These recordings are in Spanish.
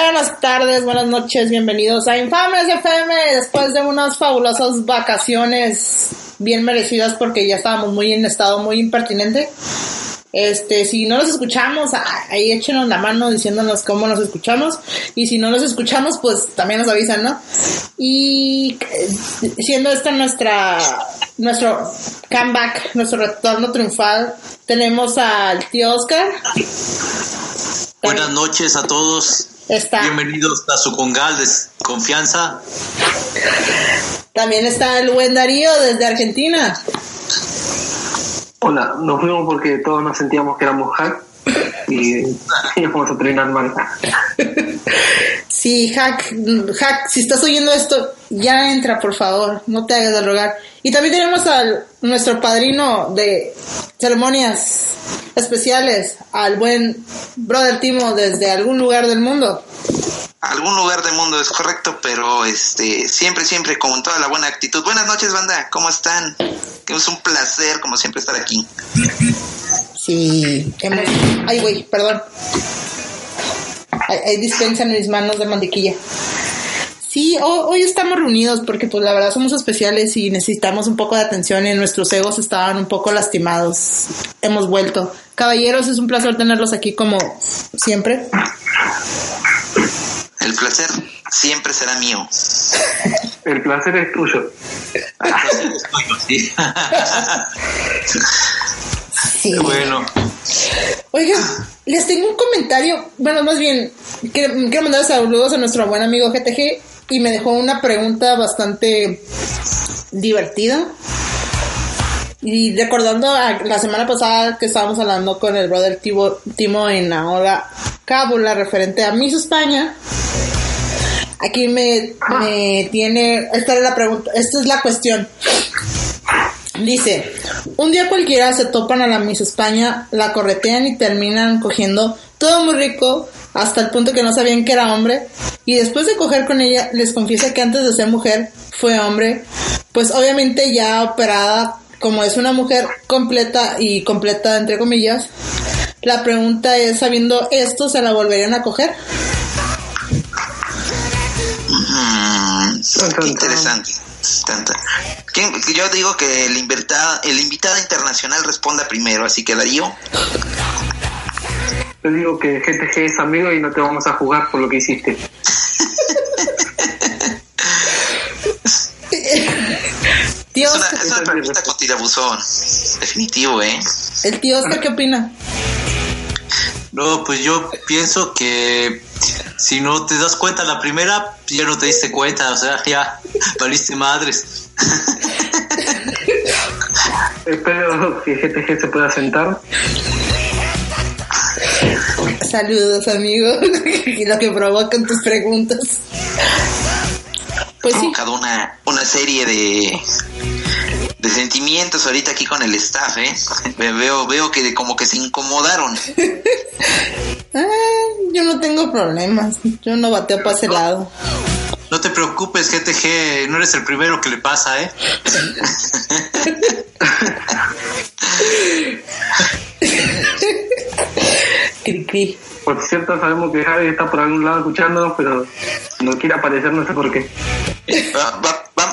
Buenas tardes, buenas noches, bienvenidos a Infames FM después de unas fabulosas vacaciones bien merecidas porque ya estábamos muy en estado muy impertinente. Este, si no los escuchamos, ahí échenos la mano diciéndonos cómo nos escuchamos. Y si no los escuchamos, pues también nos avisan, ¿no? Y eh, siendo esta nuestra, nuestro comeback, nuestro retorno triunfal, tenemos al tío Oscar. Buenas noches a todos. Bienvenidos a su congal de confianza. También está el buen Darío desde Argentina. Hola, nos fuimos porque todos nos sentíamos que éramos hack y íbamos a terminar mal. Sí, hack, hack, si estás oyendo esto, ya entra, por favor, no te hagas de rogar. Y también tenemos a nuestro padrino de ceremonias especiales, al buen brother Timo desde algún lugar del mundo. Algún lugar del mundo es correcto, pero este siempre, siempre con toda la buena actitud. Buenas noches, banda, ¿cómo están? Es un placer, como siempre, estar aquí. Sí, Ay, güey, perdón. Hay, dispensa en mis manos de mantequilla. Sí, hoy, estamos reunidos porque pues la verdad somos especiales y necesitamos un poco de atención y nuestros egos estaban un poco lastimados. Hemos vuelto. Caballeros, es un placer tenerlos aquí como siempre. El placer siempre será mío. El placer es tuyo. sí. Bueno. Oigan, les tengo un comentario. Bueno, más bien, quiero, quiero mandar saludos a nuestro buen amigo GTG y me dejó una pregunta bastante divertida. Y recordando a la semana pasada que estábamos hablando con el brother Timo en la hora cábula referente a Miss España, aquí me, me tiene, esta es la pregunta, esta es la cuestión. Dice, un día cualquiera se topan a la Miss España, la corretean y terminan cogiendo todo muy rico, hasta el punto que no sabían que era hombre, y después de coger con ella les confiesa que antes de ser mujer fue hombre, pues obviamente ya operada como es una mujer completa y completa entre comillas, la pregunta es, sabiendo esto, ¿se la volverían a coger? Mm, interesante. Yo digo que el invitado, el invitado internacional responda primero, así que Darío. Yo digo que GTG es amigo y no te vamos a jugar por lo que hiciste. tío es una, es una pregunta con tirabuzón. Definitivo, ¿eh? ¿El tío Oscar qué opina? No, pues yo pienso que si no te das cuenta la primera, ya no te diste cuenta, o sea, ya valiste madres. Espero que GTG se pueda sentar. Saludos, amigo. y lo que provocan tus preguntas. Pues sí. una, una serie de, de sentimientos ahorita aquí con el staff, ¿eh? Veo, veo que como que se incomodaron. ah, yo no tengo problemas. Yo no bateo para ese lado. No te preocupes, GTG, no eres el primero que le pasa, ¿eh? Por cierto, sabemos que Javi está por algún lado escuchándonos, pero no quiere aparecer, no sé por qué.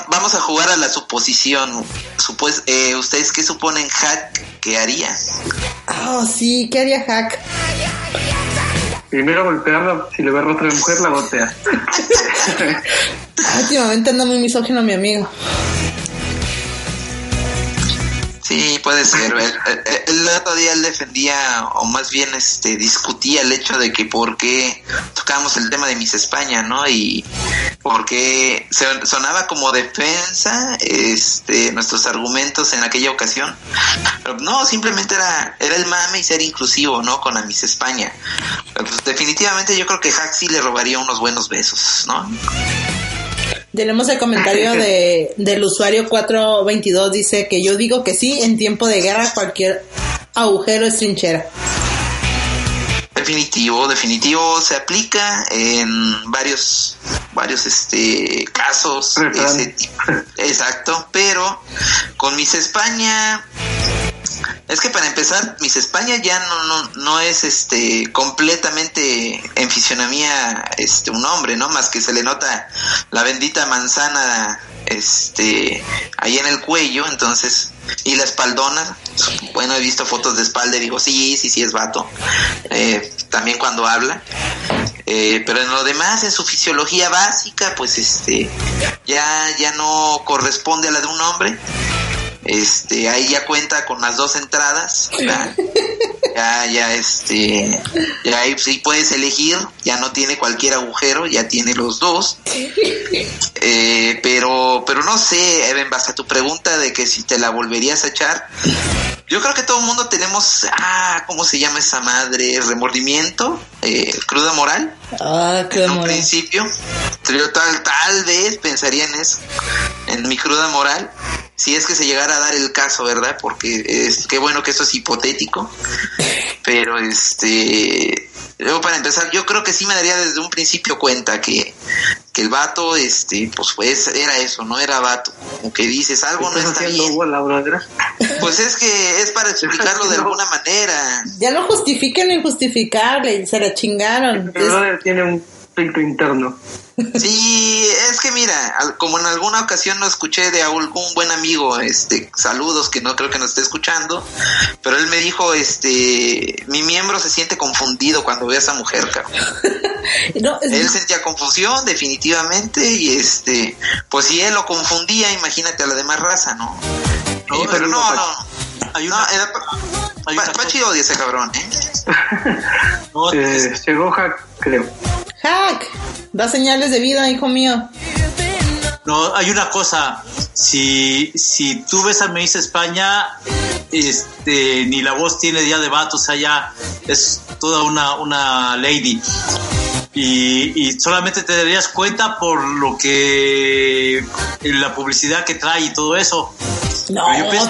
vamos a jugar a la suposición. Eh, ¿Ustedes qué suponen Hack que haría? Oh, sí, ¿qué haría Hack? Primero golpearla, si le ve rostro de mujer, la golpea. Últimamente anda muy misógino mi amigo. Sí, puede ser. El, otro día él defendía, o más bien este discutía el hecho de que por qué tocábamos el tema de Miss España, ¿no? Y porque sonaba como defensa este nuestros argumentos en aquella ocasión. Pero no, simplemente era, era el mame y ser inclusivo, ¿no? Con la Miss España. pues, definitivamente yo creo que Haxi le robaría unos buenos besos, ¿no? Tenemos el comentario de, del usuario 422, dice que yo digo que sí, en tiempo de guerra cualquier agujero es trinchera. Definitivo, definitivo, se aplica en varios, varios este casos. Ese, exacto, pero con Miss España Es que para empezar, Miss España ya no, no, no es este completamente en fisionomía este un hombre, ¿no? Más que se le nota la bendita manzana este ahí en el cuello, entonces y la espaldona, bueno, he visto fotos de espalda y digo, sí, sí, sí es vato. Eh, también cuando habla. Eh, pero en lo demás, en su fisiología básica, pues este ya ya no corresponde a la de un hombre este ahí ya cuenta con las dos entradas ya ya este ya ahí sí puedes elegir ya no tiene cualquier agujero ya tiene los dos. Eh, pero pero no sé Eben basta tu pregunta de que si te la volverías a echar. Yo creo que todo el mundo tenemos ah cómo se llama esa madre remordimiento eh, cruda moral. Ah, en un principio yo tal tal vez pensaría en eso en mi cruda moral si es que se llegara a dar el caso, ¿verdad? Porque es qué bueno que eso es hipotético. Pero este luego para empezar, yo creo que sí me daría desde un principio cuenta que, que el vato este pues pues era eso, no era vato, como que dices algo no está bien. Pues es que es para explicarlo de alguna manera. Ya lo justifiquen en justificarle, se la chingaron. El tiene un pleito interno. Sí, es que mira, como en alguna ocasión lo escuché de algún buen amigo, este, saludos que no creo que nos esté escuchando, pero él me dijo, este, mi miembro se siente confundido cuando ve a esa mujer, cabrón. Él sentía confusión, definitivamente, y este, pues si él lo confundía, imagínate a la demás raza, ¿no? pero no, no. Hay una, no, Pachi odia ese cabrón, ¿eh? eh llegó Hack, creo. Hack, da señales de vida, hijo mío. No, hay una cosa, si, si tú ves a Miss España, este, ni la voz tiene día de vato, o sea, ya es toda una, una lady. Y, y, solamente te darías cuenta por lo que la publicidad que trae y todo eso. No,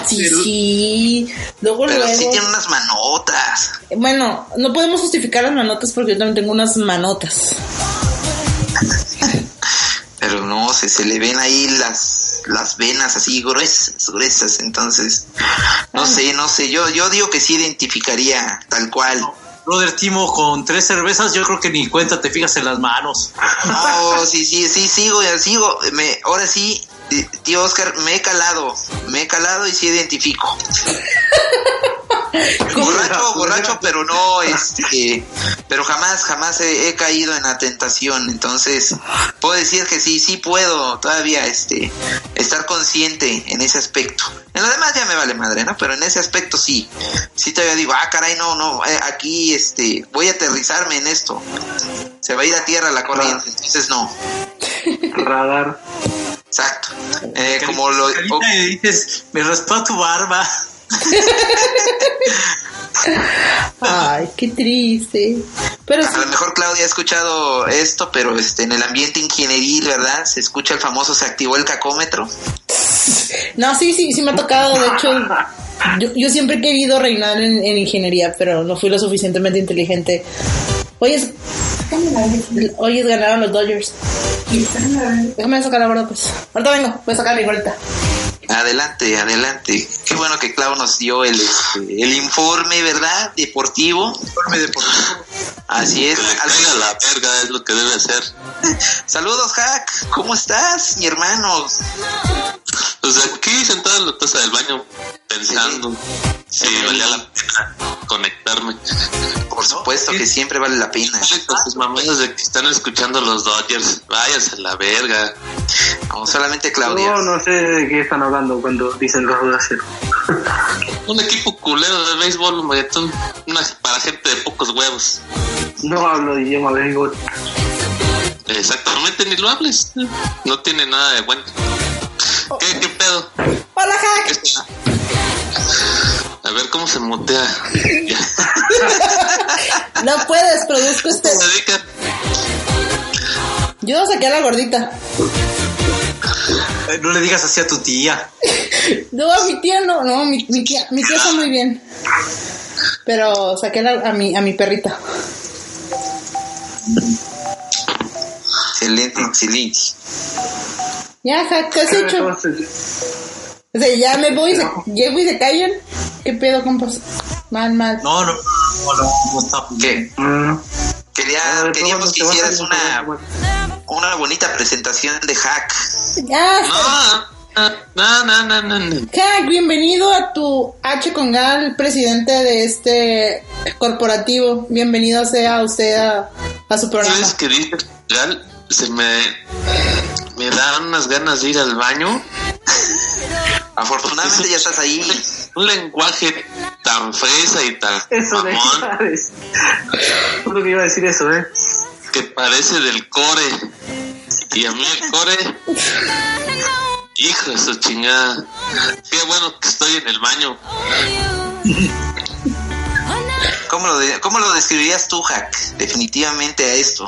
sí, sí. Luego, pero luego... sí tiene unas manotas. Bueno, no podemos justificar las manotas porque yo también tengo unas manotas. pero no, se, se le ven ahí las, las venas así gruesas, gruesas. Entonces, no ah. sé, no sé. Yo, yo digo que sí identificaría tal cual. Brother Timo, con tres cervezas, yo creo que ni cuenta te fijas en las manos. Oh, sí, sí, sí, sigo, ya sigo. Me, ahora sí, tío Oscar, me he calado, me he calado y sí identifico. borracho, borracho, pero no, este, pero jamás, jamás he, caído en la tentación, entonces puedo decir que sí, sí puedo todavía, este, estar consciente en ese aspecto. En lo demás ya me vale madre, ¿no? Pero en ese aspecto sí, sí todavía digo, ah, caray, no, no, eh, aquí, este, voy a aterrizarme en esto. Se va a ir a tierra la corriente, entonces no. Radar. Exacto. Eh, como lo dices, me raspa tu barba. Ay, qué triste. Pero a lo mejor Claudia ha escuchado esto, pero este en el ambiente ingenieril, ¿verdad? Se escucha el famoso se activó el cacómetro. No, sí, sí, sí me ha tocado. De hecho, yo, siempre he querido reinar en, en, ingeniería, pero no fui lo suficientemente inteligente. Oye, Hoy es ganaron los Dodgers. Déjame sacar la gorda, pues. Ahorita vengo, voy a sacar mi gorrita. Adelante, adelante. Qué bueno que Clau nos dio el, este, el informe, ¿verdad? Deportivo. Informe deportivo. Así es. Al la verga es lo que debe ser. Saludos, Hack. ¿Cómo estás, mi hermano? Pues aquí sentado en la taza del baño, pensando si valía la pena conectarme. Por supuesto que siempre vale la pena. Con sus mamadas de que están escuchando los Dodgers, váyanse a la verga. No, solamente Claudia. No, no sé de qué están hablando cuando dicen los Dodgers. Un equipo culero de béisbol, una, para gente de pocos huevos. No hablo de idioma béisbol. Exactamente, ni lo hables. No tiene nada de bueno. ¿Qué, qué pedo? Hola, Hack. A ver cómo se motea. no puedes, produzco este. Yo saqué a la gordita. no le digas así a tu tía. no, a mi tía no, no, mi, mi tía, mi tía está muy bien. Pero saqué a, mi, a mi perrita. Excelente, excelente. Ya, ¿qué has hecho? O sea, ya me voy, se, llego y se callan. ¿Qué pedo, compas? Mal, mal. No, no, no, no, no está. ¿Qué? Mm. Quería, de queríamos que hicieras una, una bonita presentación de hack. Ah, No, no, no, no, no. Jack, bienvenido a tu H con Gal, presidente de este corporativo. Bienvenido sea usted a, a su programa. ¿Sabes qué dices, Gal? Se me, me dan unas ganas de ir al baño. Afortunadamente ya estás ahí. Un lenguaje tan fresa y tan Eso de mamón que iba a decir eso, ¿eh? que parece del core. Y a mí el core, hijo de su chingada. Qué bueno que estoy en el baño. ¿Cómo lo, de- ¿Cómo lo describirías tú, hack? Definitivamente a esto.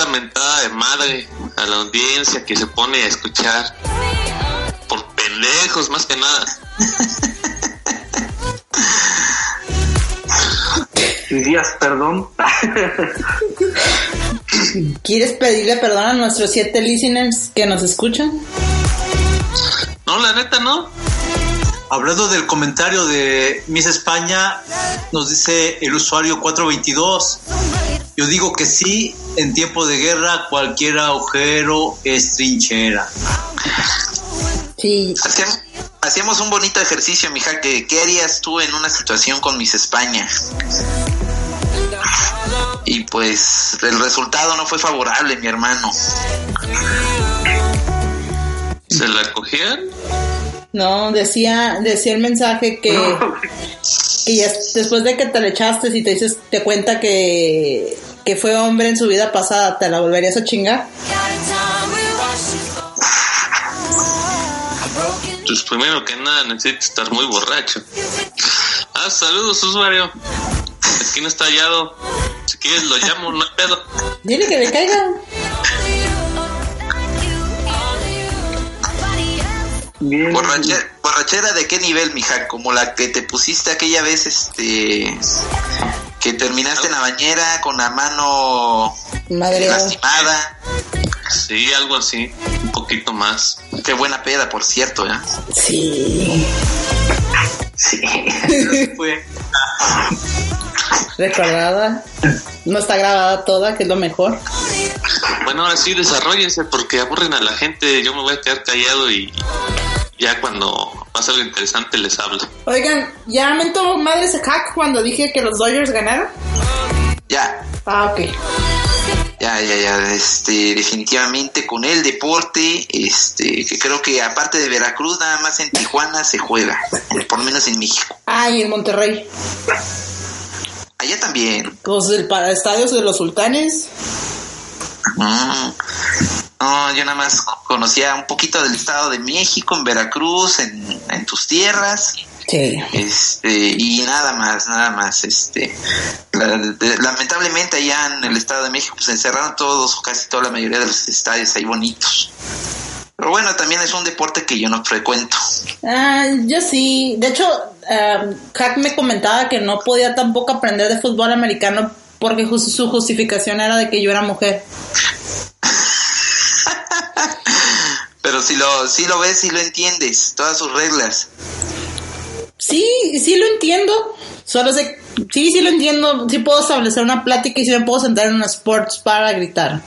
Esta mentada de madre a la audiencia que se pone a escuchar. Por pendejos, más que nada. Dirías perdón. ¿Quieres pedirle perdón a nuestros siete listeners que nos escuchan? No, la neta no. Hablando del comentario de Miss España, nos dice el usuario 422. Yo digo que sí, en tiempo de guerra cualquier agujero es trinchera. Sí, Hacíamos, hacíamos un bonito ejercicio, mija, que ¿qué harías tú en una situación con Miss España? Y pues el resultado no fue favorable, mi hermano. ¿Se la cogían? no, decía, decía el mensaje que, que ya después de que te le echaste y te dices, te cuenta que, que fue hombre en su vida pasada, ¿te la volverías a chingar? Pues primero que nada necesito estar muy borracho. Ah, saludos usuario. Aquí no está hallado. Si quieres lo llamo, no hay pedo. Dile que le caiga. Bien. Borrache- borrachera de qué nivel, mija, como la que te pusiste aquella vez, este, que terminaste en la bañera con la mano Madre. lastimada. Sí, algo así. Un poquito más. Qué buena peda, por cierto, ¿eh? Sí. Sí. Fue Recordada. No está grabada toda, que es lo mejor. Bueno, ahora sí, desarrollense porque aburren a la gente. Yo me voy a quedar callado y ya cuando pasa algo interesante les hablo. Oigan, ¿ya mentó madre ese hack cuando dije que los Dodgers ganaron? Ya, Ah, ok. ya, ya, ya, este, definitivamente con el deporte, este, que creo que aparte de Veracruz, nada más en Tijuana se juega, por lo menos en México. Ah, y en Monterrey. Allá también. Pues el para estadios de los sultanes. Mm. No, yo nada más conocía un poquito del Estado de México, en Veracruz, en, en tus tierras, Sí. este, y nada más, nada más, este, la- de- lamentablemente allá en el Estado de México pues se encerraron todos, o casi toda la mayoría de los estadios ahí bonitos. Pero bueno, también es un deporte que yo no frecuento. Ah, yo sí. De hecho, um, Hack me comentaba que no podía tampoco aprender de fútbol americano porque su justificación era de que yo era mujer. Pero si lo, si lo ves, si lo entiendes, todas sus reglas. Sí, sí lo entiendo. Solo sé, sí, sí lo entiendo. Sí puedo establecer una plática y sí me puedo sentar en un sports para gritar.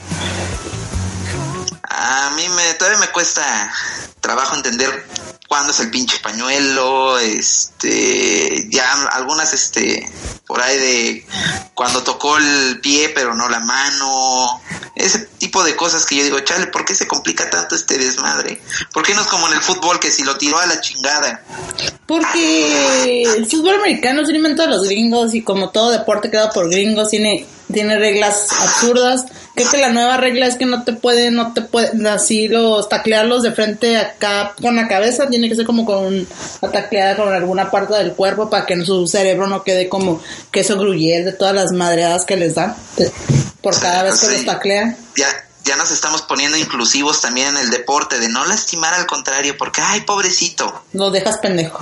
A mí me, todavía me cuesta trabajo entender cuándo es el pinche pañuelo, este, ya algunas, este, por ahí de cuando tocó el pie pero no la mano, ese tipo de cosas que yo digo, chale, ¿por qué se complica tanto este desmadre? ¿Por qué no es como en el fútbol que si lo tiró a la chingada? Porque el fútbol americano es un invento de los gringos y como todo deporte creado por gringos tiene, tiene reglas absurdas. Creo que la nueva regla es que no te pueden, no te pueden así los taclearlos de frente acá con la cabeza, tiene que ser como con una tacleada con alguna parte del cuerpo para que su cerebro no quede como queso gruyere de todas las madreadas que les dan por cada vez que Sí. los taclean. Ya, ya nos estamos poniendo inclusivos también en el deporte, de no lastimar al contrario, porque, ay, pobrecito. Los dejas pendejo.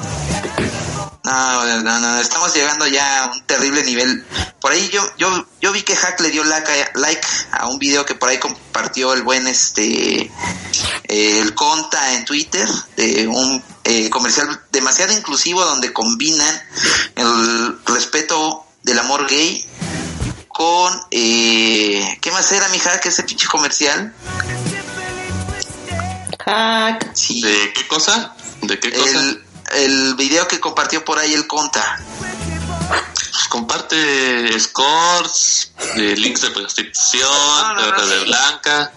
No, no, no, estamos llegando ya a un terrible nivel. Por ahí yo, yo, yo vi que Hack le dio like, like a un video que por ahí compartió el buen este, eh, el Conta en Twitter, de un eh, comercial demasiado inclusivo donde combinan el respeto del amor gay con eh, ¿qué más era mija que ese pinche comercial? Hack. Sí. ¿De qué cosa? ¿De qué cosa? El, el video que compartió por ahí el Conta. Pues comparte scores, de links de prostitución, No, no, de sí. blanca.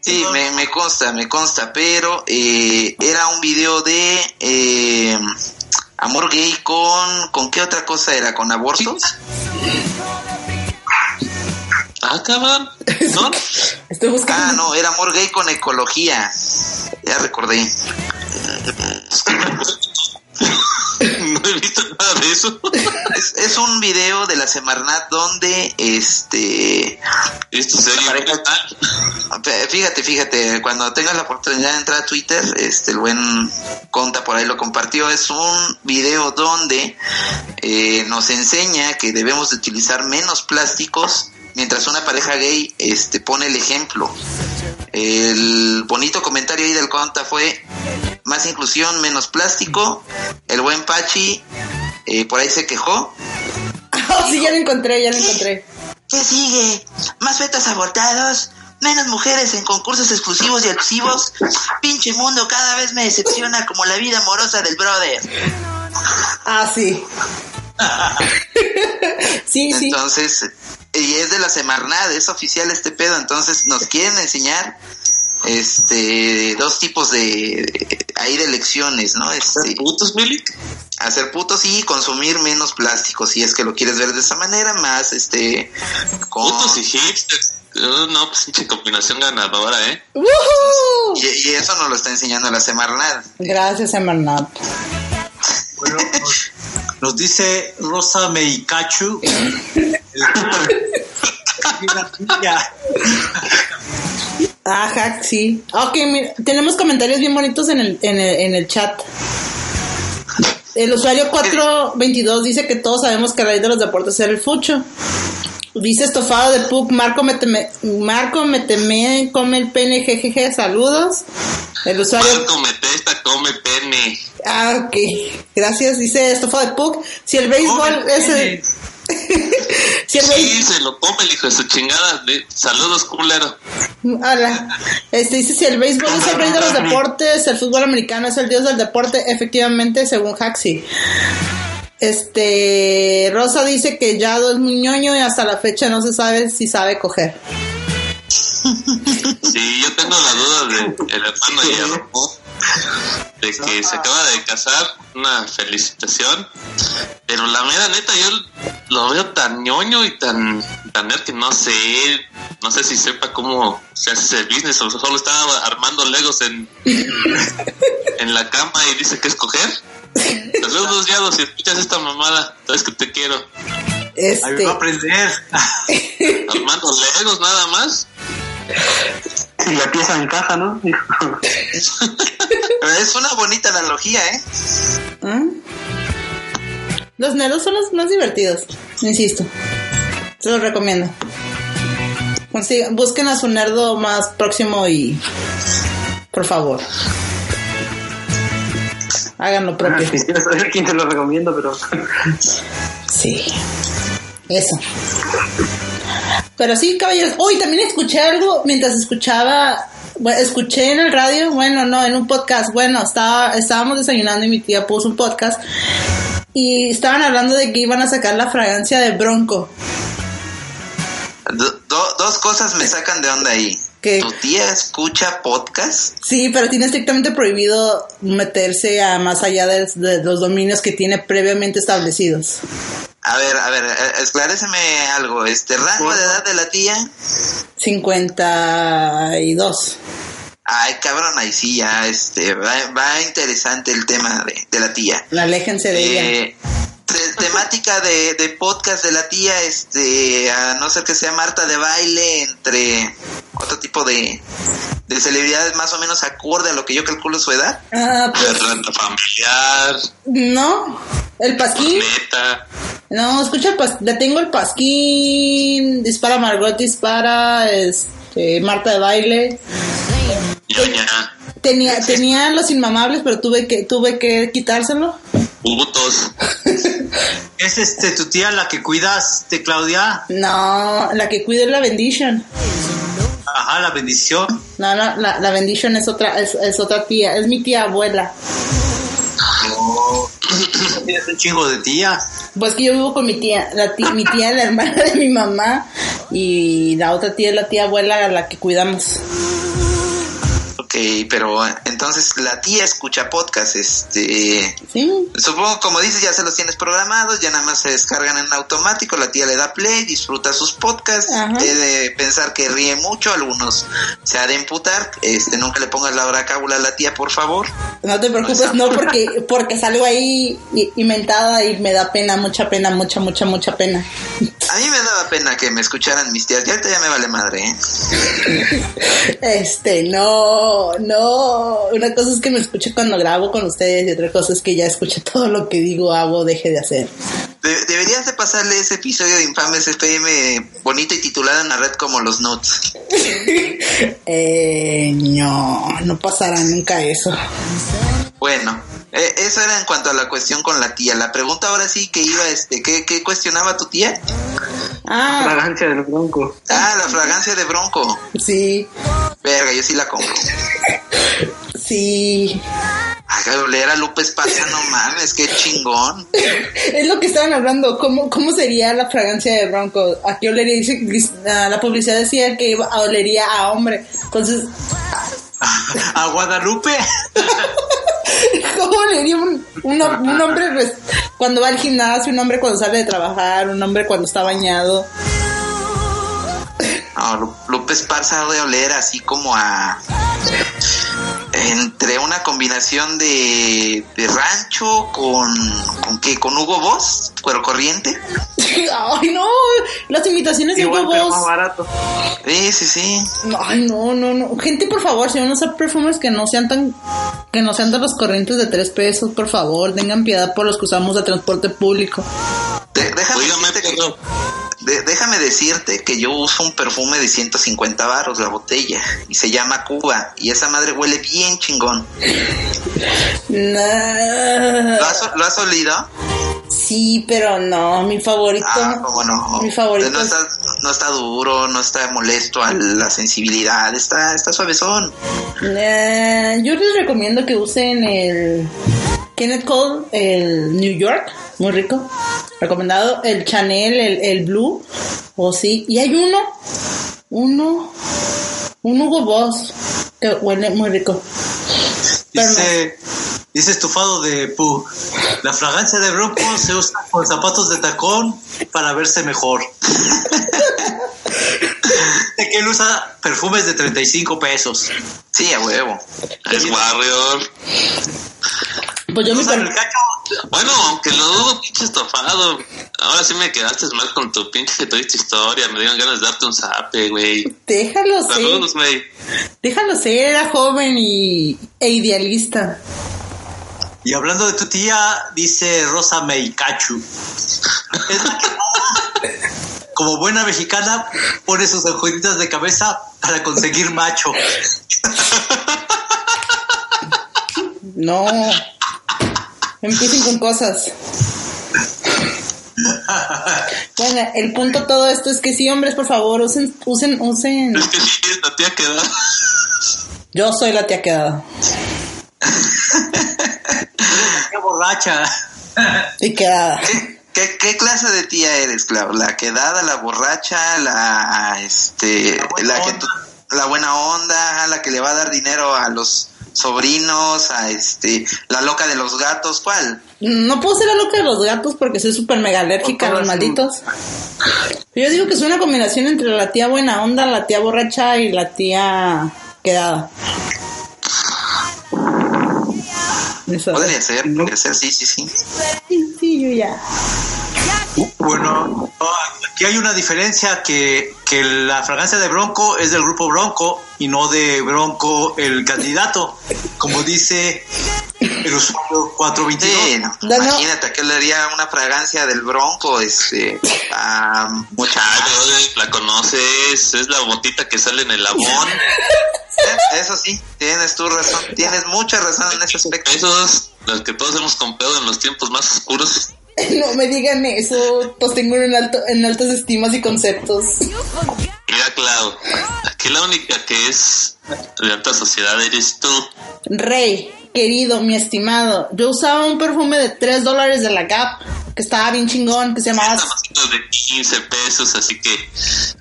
Sí, me, me consta, me consta, pero eh, era un video de eh, amor gay con... ¿Con qué otra cosa era? ¿Con abortos? Ah, cabrón. ¿No? Estoy buscando. Ah, no, era amor gay con ecología. Ya recordé. no he visto nada de eso. Es, es un video de la Semarnat donde, este... Esto Pareja- Fíjate, fíjate, cuando tengas la oportunidad de entrar a Twitter, este, el buen Conta por ahí lo compartió, es un video donde eh, nos enseña que debemos de utilizar menos plásticos mientras una pareja gay este, pone el ejemplo. El bonito comentario ahí del Conta fue más inclusión, menos plástico. El buen Pachi eh, por ahí se quejó. Oh, sí, ya lo encontré, ya lo encontré. ¿Qué sigue? ¿Más fetas abortados? ¿Menos mujeres en concursos exclusivos y exclusivos? Pinche mundo cada vez me decepciona como la vida amorosa del brother. Ah, sí. sí, sí. Entonces, y es de la Semarnat, es oficial este pedo, entonces nos quieren enseñar este dos tipos de, de- ahí de lecciones, ¿no? Este, ¿Putos, Milik? hacer putos y consumir menos plástico, si es que lo quieres ver de esa manera, más este con Putos y hipsters. Uh, no, pues pinche combinación ganadora, ¿eh? ¡Woohoo! y, y eso nos lo está enseñando la Semarnat. Gracias, Emanat. Bueno, nos, nos dice Rosa Meikachu. la hack, sí. Ok, mira, tenemos comentarios bien bonitos en el, en el, en el chat. El usuario 422 dice que todos sabemos que el rey de los deportes era el fucho. Dice estofado de Puck, Marco Meteme, Marco Meteme, come el pene, jejeje, saludos. El usuario... Marco Metesta come pene. Ah, ok. Gracias. Dice estofado de Puck. Si el béisbol es el... si el Sí, béisbol... se lo come el hijo de su chingada. Saludos, culero. Hola. Este dice si el béisbol es el rey de los deportes, el fútbol americano es el dios del deporte, efectivamente, según Haxi. Este Rosa dice que Yado es muy ñoño y hasta la fecha no se sabe si sabe coger. Sí, yo tengo la duda de el hermano Guillermo de que se acaba de casar. Una felicitación. Pero la mera neta, yo lo veo tan ñoño y tan, tan nerd que no sé, no sé si sepa cómo se hace ese business o solo estaba armando legos en, en la cama y dice que es coger. Saludos, Yado, si escuchas esta mamada, sabes que te quiero. Este, Ayudó a aprender. Armando legos nada más. Si la pieza encaja, ¿no? Es una bonita analogía, ¿eh? ¿ah? Los nerdos son los más divertidos, insisto. Se los recomiendo. Consigan- busquen a su nerdo más próximo y por favor. Hagan lo propio. Ah, Quisiera saber quién te lo recomiendo, pero Sí. Eso. Pero sí, caballeros. Hoy también escuché algo mientras escuchaba. escuché en el radio, bueno, no, en un podcast. Bueno, estaba, estábamos desayunando y mi tía puso un podcast. Y estaban hablando de que iban a sacar la fragancia de Bronco. Do- do- dos cosas me sacan de onda ahí. ¿Qué? ¿Tu tía escucha podcast? Sí, pero tiene estrictamente prohibido meterse a más allá de, de los dominios que tiene previamente establecidos. A ver, a ver, eh, esclaréceme algo. Este rango de edad de la tía. 52. Ay, cabrón, ahí sí ya, este, va, va interesante el tema de, de la tía. Aléjense de ella. Te- temática de, de podcast de la tía, este, a no ser que sea Marta de baile, entre otro tipo de, de celebridades más o menos acorde a lo que yo calculo su edad. Ah, pues Renta familiar, no. El pasquín. neta. No, escucha, pas- le tengo el pasquín. Dispara Margot, dispara. Este, Marta de baile. Ñoña. tenía, tenía los inmamables, pero tuve que, tuve que quitárselo. Putos. ¿Es este tu tía la que cuidas de Claudia? No, la que cuido es la bendition. Ajá, la bendición. No, no, la, la bendition es otra, es, es otra tía, es mi tía abuela. Tienes un chingo de tías. Pues que yo vivo con mi tía, la tía, mi tía es la hermana de mi mamá y la otra tía es la tía abuela a la que cuidamos. Ok, pero entonces la tía escucha podcast, este... Sí, Supongo, como dices, ya se los tienes programados, ya nada más se descargan en automático, la tía le da play, disfruta sus podcasts, he de pensar que ríe mucho, algunos se ha de imputar, este, nunca le pongas la hora cábula a la tía, por favor. no te preocupes, no porque, porque salgo ahí y- inventada y me da pena, mucha pena, mucha, mucha, mucha pena. A mí me daba pena que me escucharan mis tías, ya ya me vale madre, ¿eh? Este, no, no. Una cosa es que me escuche cuando grabo con ustedes y otra cosa es que ya escuche todo lo que digo, hago, deje de hacer. De- deberías de pasarle ese episodio de Infames FM bonito y titulado en la red como los Nuts. Eh, no, no pasará nunca eso. Bueno, eh, eso era en cuanto a la cuestión con la tía. La pregunta ahora sí que iba, este, ¿qué, qué cuestionaba tu tía? Ah, Fragancia del bronco. Ah, la fragancia de Bronco. sí, Verga, yo sí la compro. sí. Haga oler a Lupe Esparza, no mames, qué chingón. Es lo que estaban hablando. ¿Cómo, cómo sería la fragancia de Bronco? ¿A qué olería? Dice, la publicidad decía que iba- olería a hombre. Entonces, A Guadalupe. ¿cómo olería un, un, un hombre cuando va al gimnasio, un hombre cuando sale de trabajar, un hombre cuando está bañado? No, Esparza ha de oler así como a... Entre una combinación de, de rancho con... ¿Con qué? ¿Con Hugo Boss? ¿Cuero corriente? Ay, no, las imitaciones de Igual, Hugo pero Boss. más barato. Sí, sí, sí. Ay, no, no, no. Gente, por favor, si van a usar perfumes que no sean tan, que no sean de los corrientes de tres pesos, por favor, tengan piedad por los que usamos de transporte público. De- déjame, que, pero de- déjame decirte que yo uso un perfume de 150 baros la botella y se llama Cuba y esa madre huele bien chingón. Nah. ¿Lo has, lo has olido? Sí, pero no, mi favorito. Ah, cómo no. Mi favorito. No es- está, no está duro, no está molesto a la sensibilidad, está, está suavezón. Nah, yo les recomiendo que usen el Kenneth Cole, el New York, muy rico. Recomendado. El Chanel, el, el Blue. O sí. Y hay uno, uno, un Hugo Boss, que huele muy rico. Pero. Dice, dice estufado de pu. La fragancia de Bronco se usa con zapatos de tacón para verse mejor. De que él usa perfumes de 35 pesos. Sí, a huevo. es Warrior. Pues yo Usa el cacho. Bueno, aunque lo dudo, pinche estofado. Ahora sí me quedaste mal con tu pinche triste historia. Me dieron ganas de darte un zape, güey. Déjalo ser. Saludos, güey. Déjalo ser, era joven y, e idealista. Y hablando de tu tía, dice Rosa Meikachu. Es la que, como buena mexicana, pone sus anjuelitas de cabeza para conseguir macho. No. Empiecen con cosas. Bueno, el punto de todo esto es que sí, hombres, por favor, usen, usen, usen. Es que sí, la tía queda. Yo soy la tía quedada. Qué borracha. Y quedada. ¿Qué, qué, qué clase de tía eres, Clau? ¿La quedada, la borracha, la este, La buena la, que onda. la buena onda, la que le va a dar dinero a los sobrinos, a este, la loca de los gatos, ¿cuál? No puedo ser la loca de los gatos porque soy súper mega alérgica a los malditos. Yo digo que es una combinación entre la tía buena onda, la tía borracha y la tía quedada. Podría ser, podría ser, sí, sí, sí. Sí, sí, yo ya. Bueno, aquí hay una diferencia que, que la fragancia de Bronco es del grupo Bronco y no de Bronco el candidato, como dice el usuario 422. Sí, no, No, no. imagínate que le haría una fragancia del bronco, este, a mucha Ah, brother, la conoces. Es la botita que sale en el labón. Eso sí, tienes tu razón, tienes mucha razón en ese aspecto. Esos, los que todos hemos comprado en los tiempos más oscuros. No me digan eso, pues tengo en, alto, en altas estimas y conceptos. Mira, Clau, aquí la única que es de alta sociedad eres tú. Rey, querido, mi estimado, yo usaba un perfume de 3 dólares de la Gap, que estaba bien chingón, que se llamaba... de 15 pesos, así que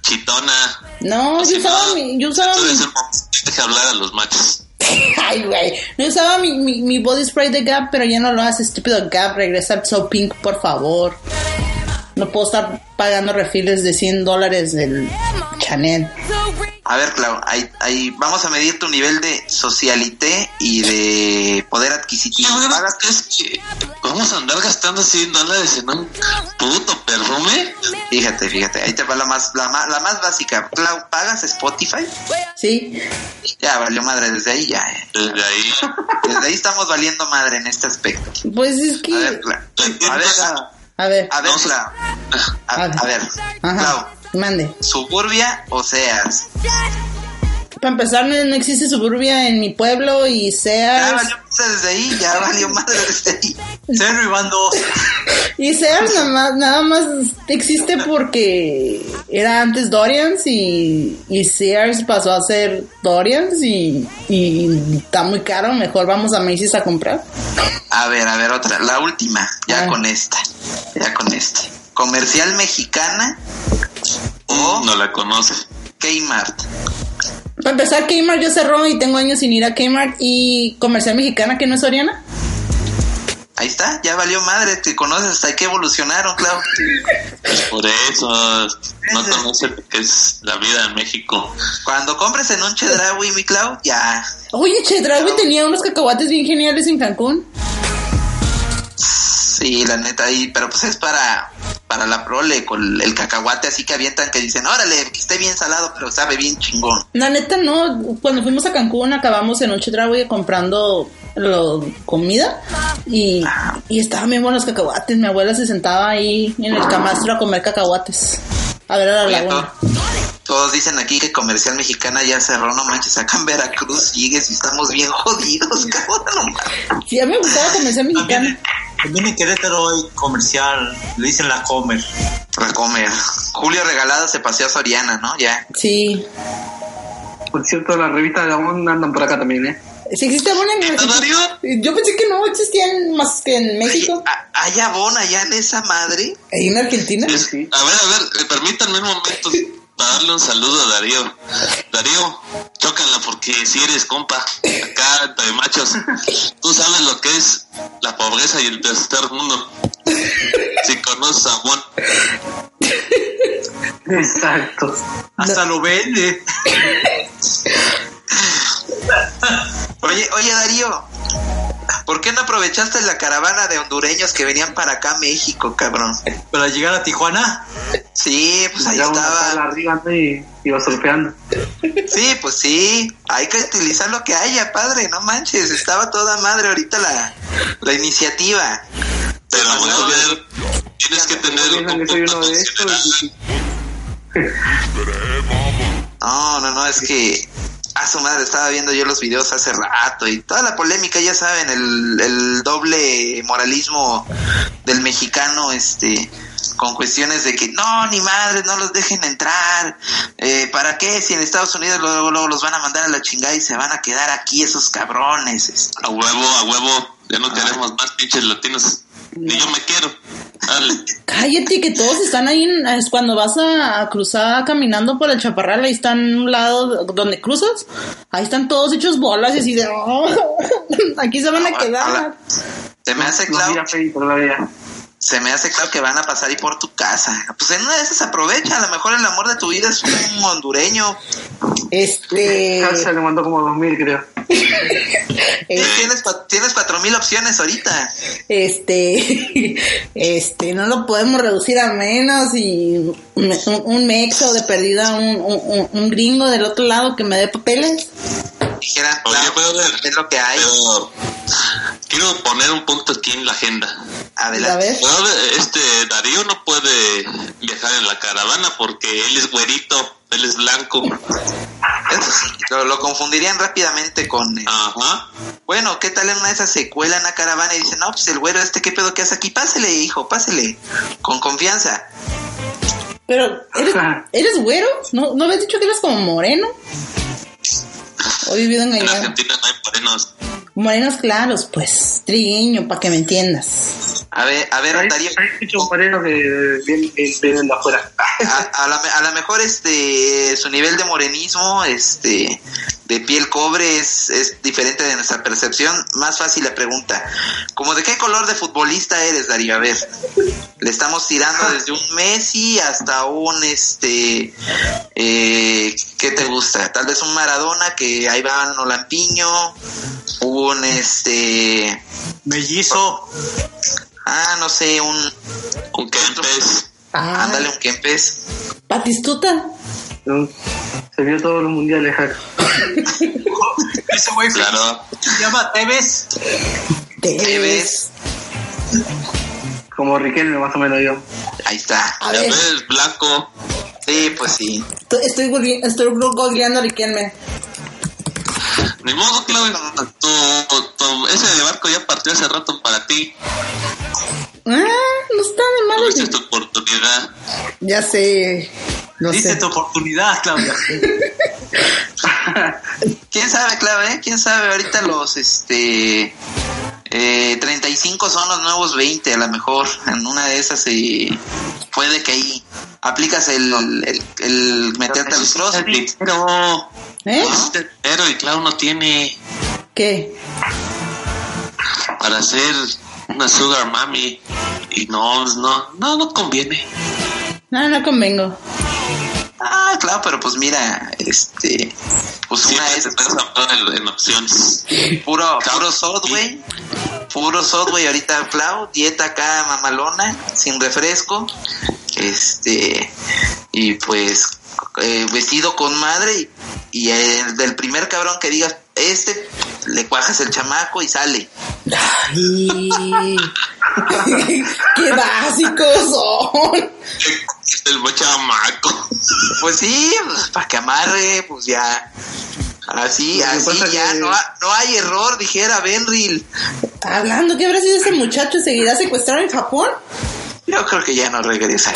chitona. No, yo usaba mi... Yo usaba mi... Deja hablar a los machos. Ay, güey. Yo usaba mi, mi, body spray de Gap, pero ya no lo hace, estúpido Gap. Regresa So Pink, por favor. No puedo estar pagando refiles de 100 dólares del Chanel. A ver, Clau, ahí, ahí vamos a medir tu nivel de socialité y de poder adquisitivo. ¿Pagas que vamos a andar gastando 100 dólares en un puto perfume? Fíjate, fíjate, ahí te va la más, la más, la más básica. Clau, ¿pagas Spotify? Sí. Ya valió madre desde ahí, ya. Eh. Desde ahí. Desde ahí estamos valiendo madre en este aspecto. Pues es que... A ver, Clau. A ver, a ver. A ver. A, a ver, Clau. Mande. ¿Suburbia o Sears? Para empezar, no, no, existe suburbia en mi pueblo y Sears. Ya valió madre desde ahí, ya valió madre desde ahí. Cero y van dos. y Sears nada más, nada más existe porque era antes Dorians y, y Sears pasó a ser Dorians y, y está muy caro. Mejor vamos a Macy's a comprar. A ver, a ver, otra, la última, ya ah. con esta, ya con esta. Comercial mexicana o no la conoce. Kmart. Para empezar, Kmart ya cerró y tengo años sin ir a Kmart y comercial mexicana que no es Oriana. Ahí está, ya valió madre, te conoces hasta que evolucionaron, claro. Por eso no conoce que es la vida en México. Cuando compres en un Chedraui, mi Clau, ya. Oye, Chedraui tenía unos cacahuates bien geniales en Cancún. Sí, la neta, ahí, pero pues es para, para la prole, con el cacahuate así que avientan que dicen, órale, que esté bien salado, pero sabe bien chingón. La neta, no, cuando fuimos a Cancún acabamos en Noche Trago comprando lo, comida y, y estaban bien buenos cacahuates. Mi abuela se sentaba ahí en el camastro a comer cacahuates. A ver a la laguna. Todos dicen aquí que Comercial Mexicana ya cerró, no manches, acá en Veracruz sigues y estamos bien jodidos, cabrón. Sí, a mí me gustaba Comercial Mexicana. También en Querétaro hay comercial, le dicen la Comer. La Comer. Julio Regalado se paseó a Soriana, ¿no? Ya. Sí. Por cierto, las revistas de Avon andan por acá también, ¿eh? ¿Sí existe Avon en México? Yo pensé que no existían más que en México. ¿Hay, hay Avon allá en esa madre? ¿Hay en Argentina? Sí. A ver, a ver, permítanme un momento para darle un saludo a Darío. Darío, chócala porque si eres compa, acá entre machos, tú sabes lo que es la pobreza y el tercer mundo. Si conoces a Juan. Exacto. Hasta lo vende. oye, oye Darío, ¿Por qué no aprovechaste la caravana de hondureños que venían para acá a México, cabrón? ¿Para llegar a Tijuana? Sí, pues ahí estaba. Arriba y iba surfeando. Sí, pues sí. Hay que utilizar lo que haya, padre. No manches. Estaba toda madre ahorita la, la iniciativa. Pero bueno, tienes que tener un de No, no, no, es que a su madre, estaba viendo yo los videos hace rato y toda la polémica, ya saben, el, el doble moralismo del mexicano, este, con cuestiones de que no, ni madre, no los dejen entrar, eh, ¿para qué? Si en Estados Unidos luego, luego los van a mandar a la chingada y se van a quedar aquí esos cabrones. Este. A huevo, a huevo, ya no ah. queremos más pinches latinos, ni yo me quiero. Cállate, que todos están ahí. es cuando vas a, cruzar caminando por el chaparral, ahí están un lado donde cruzas. Ahí están todos hechos bolas y así de. Oh, aquí se van a quedar. Se me hace claro. Se me hace claro que van a pasar ahí por tu casa. Pues en una de esas aprovecha. A lo mejor el amor de tu vida es un hondureño. Este. Se le mandó como dos mil, creo. tienes, tienes cuatro mil opciones ahorita. Este, este, no lo podemos reducir a menos y un, un mexo de perdida, un, un, gringo del otro lado que me dé papeles. Dijeran, claro, es lo que hay. quiero poner un punto aquí en la agenda. Adelante. Este Darío no puede viajar en la caravana porque él es güerito, él es blanco. Eso sí, lo, lo confundirían rápidamente con... eh, Ajá. Bueno, ¿qué tal en una de esas se cuela en la caravana y dicen, no, pues el güero este, ¿qué pedo que hace aquí? Pásele, hijo, pásele, con confianza. Pero, ¿eres, ¿eres güero? ¿No, ¿No habías dicho que eras como moreno? ¿O he vivido En? Argentina no hay morenos. Morenos claros, pues, trigueño, para que me entiendas. A ver, a ver, Darío, hay muchos morenos que vienen, de afuera. a, a la, a lo mejor este su nivel de morenismo este de piel cobre es, es diferente de nuestra percepción. Más fácil la pregunta. Como de qué color de futbolista eres Darío a ver le estamos tirando desde un Messi hasta un este eh, qué te gusta tal vez un Maradona que ahí va un Olampiño un este Mellizo. Ah no sé un Un Kempes. Ah, ándale un Kempes Batistuta. ¿no? Se vio todos los mundiales acá. Ese güey Claro. se llama Tevez. Tevez. Como Riquelme, más o menos yo. ahí está A Ya ver, ves, blanco. sí pues sí estoy- estoy googli- estoy googleando a Riquelme. Ni modo, Claudio. Tu, tu- ese barco ya partió hace rato para ti. Ah, no está de malo. Tuviste tu oportunidad. Ya sé. No Dice sé. tu oportunidad, Claudia. ¿Quién sabe, claro, eh? ¿Quién sabe? Ahorita los, este, eh, 35 son los nuevos 20, a lo mejor. En una de esas eh, puede que ahí aplicas el, el, el meterte al crossfit. Pero, ¿Eh? pero y Clau no tiene ¿Qué? para hacer una sugar mami. Y no, no, no, no conviene. No, no convengo. Ah, claro, pero pues mira, este, pues una Siempre es en, en opciones. puro, puro Subway, puro Subway ahorita, Clau, dieta acá mamalona, sin refresco, este, y pues eh, vestido con madre y, y el del primer cabrón que digas, este, le cuajas el chamaco y sale. Ay, qué básicos son. El chamaco. Pues sí, para que amarre, pues ya. Así, así ya, que- no, ha- no hay error, dijera Benril. Hablando, ¿qué habrá sido ese muchacho? ¿Seguirá secuestrado en Japón? Yo creo que ya no regresa.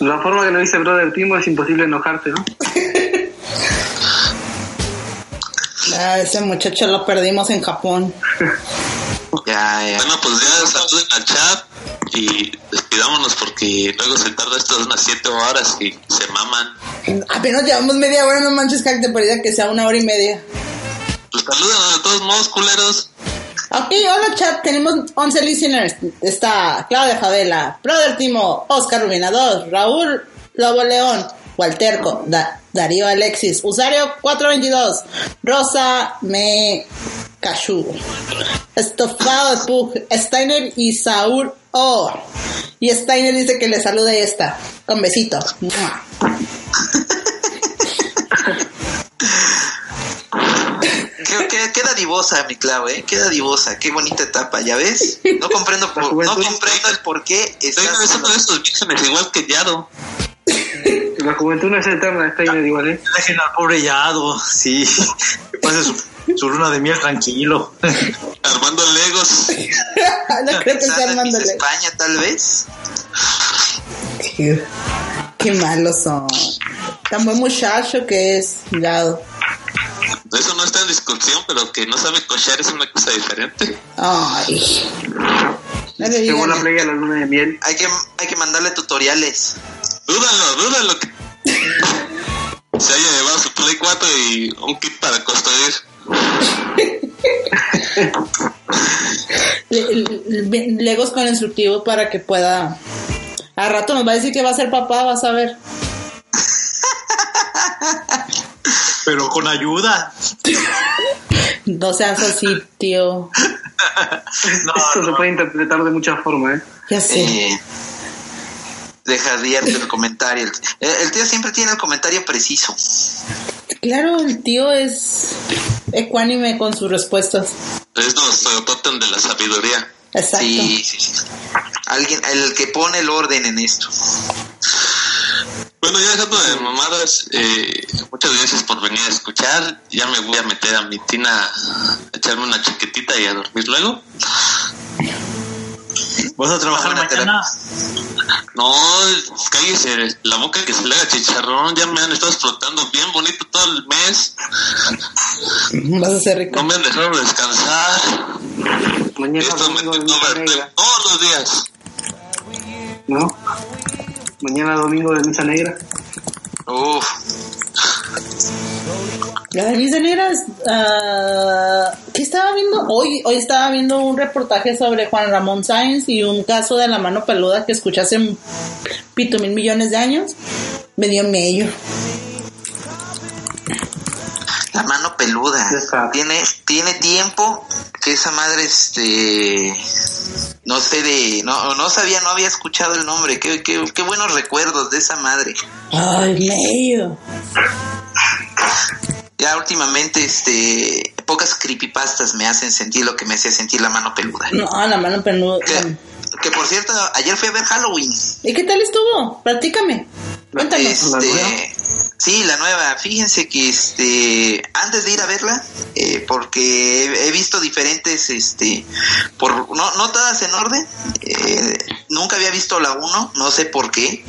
La forma que lo dice Brother Timo es imposible enojarte, ¿no? Ah, ese muchacho lo perdimos en Japón. Ya, ya. Bueno, pues ya saluden al chat y despidámonos porque luego se tarda esto unas 7 horas y se maman. Apenas llevamos media hora, no manches, Jack, te parece que sea una hora y media. Pues saluden de todos modos, culeros. Ok, hola chat, tenemos 11 listeners. Está Claudia Javela, Brother Timo, Oscar Rubina 2, Raúl Lobo León, Walterco, Da- Darío Alexis, Usario 422, Rosa Me Cachu, Estofado Pug, Steiner y Saúl O. Y Steiner dice que le salude esta, con besito. Mua. Qué, qué, qué dadivosa, mi Clau, ¿eh? Qué dadivosa, qué bonita etapa, ¿ya ves? No comprendo, por- no comprendo el por qué Estoy estás... es uno de esos vírgenes igual que Yado. La juventud no es eterna, está ahí igual, ¿eh? Dejen al pobre Yado, sí. Que pase su, su luna de miel tranquilo. Armando Legos. no creo que sea Miss armándole. España, tal vez. Qué, qué malos son. Tan buen muchacho que es, Gado. Eso no está en discusión, pero que no sabe cochar es una cosa diferente. Ay. Llegó la playa a la luna de miel. Hay que, hay que mandarle tutoriales. Dúdalo, dúdalo. que- Se haya llevado su Play 4 y un kit para construir. Le- le- Legos con instructivo para que pueda. A rato nos va a decir que va a ser papá, vas a ver. Pero con ayuda. No seas así, tío. No, Esto se puede interpretar de muchas formas, ¿eh? Ya sé. Eh, deja abierto el comentario. El, el tío siempre tiene el comentario preciso. Claro, el tío es ecuánime con sus respuestas. Es nuestro tótem de la sabiduría. Exacto. Sí, sí, sí. Alguien, el que pone el orden en esto. Bueno, ya dejando de mamadas, eh, muchas gracias por venir a escuchar. Ya me voy a meter a mi tina a echarme una chaquetita y a dormir luego. ¿Vas a trabajar mañana? No, cállese la boca que se le haga chicharrón. Ya me han estado explotando bien bonito todo el mes. Vas a ser rico. No me han dejado descansar. Mañana Esto me todos los días. ¿no? Mañana domingo de misa negra. Uf, La misa negra, es, ah, ¿qué estaba viendo? Hoy, hoy estaba viendo un reportaje sobre Juan Ramón Sáenz y un caso de la mano peluda que escuché hace pito mil millones de años. Me dio medio. La mano peluda. Exacto. Tiene, tiene tiempo que esa madre, este, no sé de, no, no sabía, no había escuchado el nombre. Qué, qué, qué buenos recuerdos de esa madre. Ay, medio. Ya últimamente, este, pocas creepypastas me hacen sentir lo que me hacía sentir la mano peluda. No, la mano peluda. Que, que por cierto, ayer fui a ver Halloween. ¿Y qué tal estuvo? Platícame. Cuéntame. ¿La nueva? Este, sí, la nueva. Fíjense que este, antes de ir a verla, eh, porque he, he visto diferentes, este, por no, no todas en orden. eh, nunca había visto la 1, no sé por qué.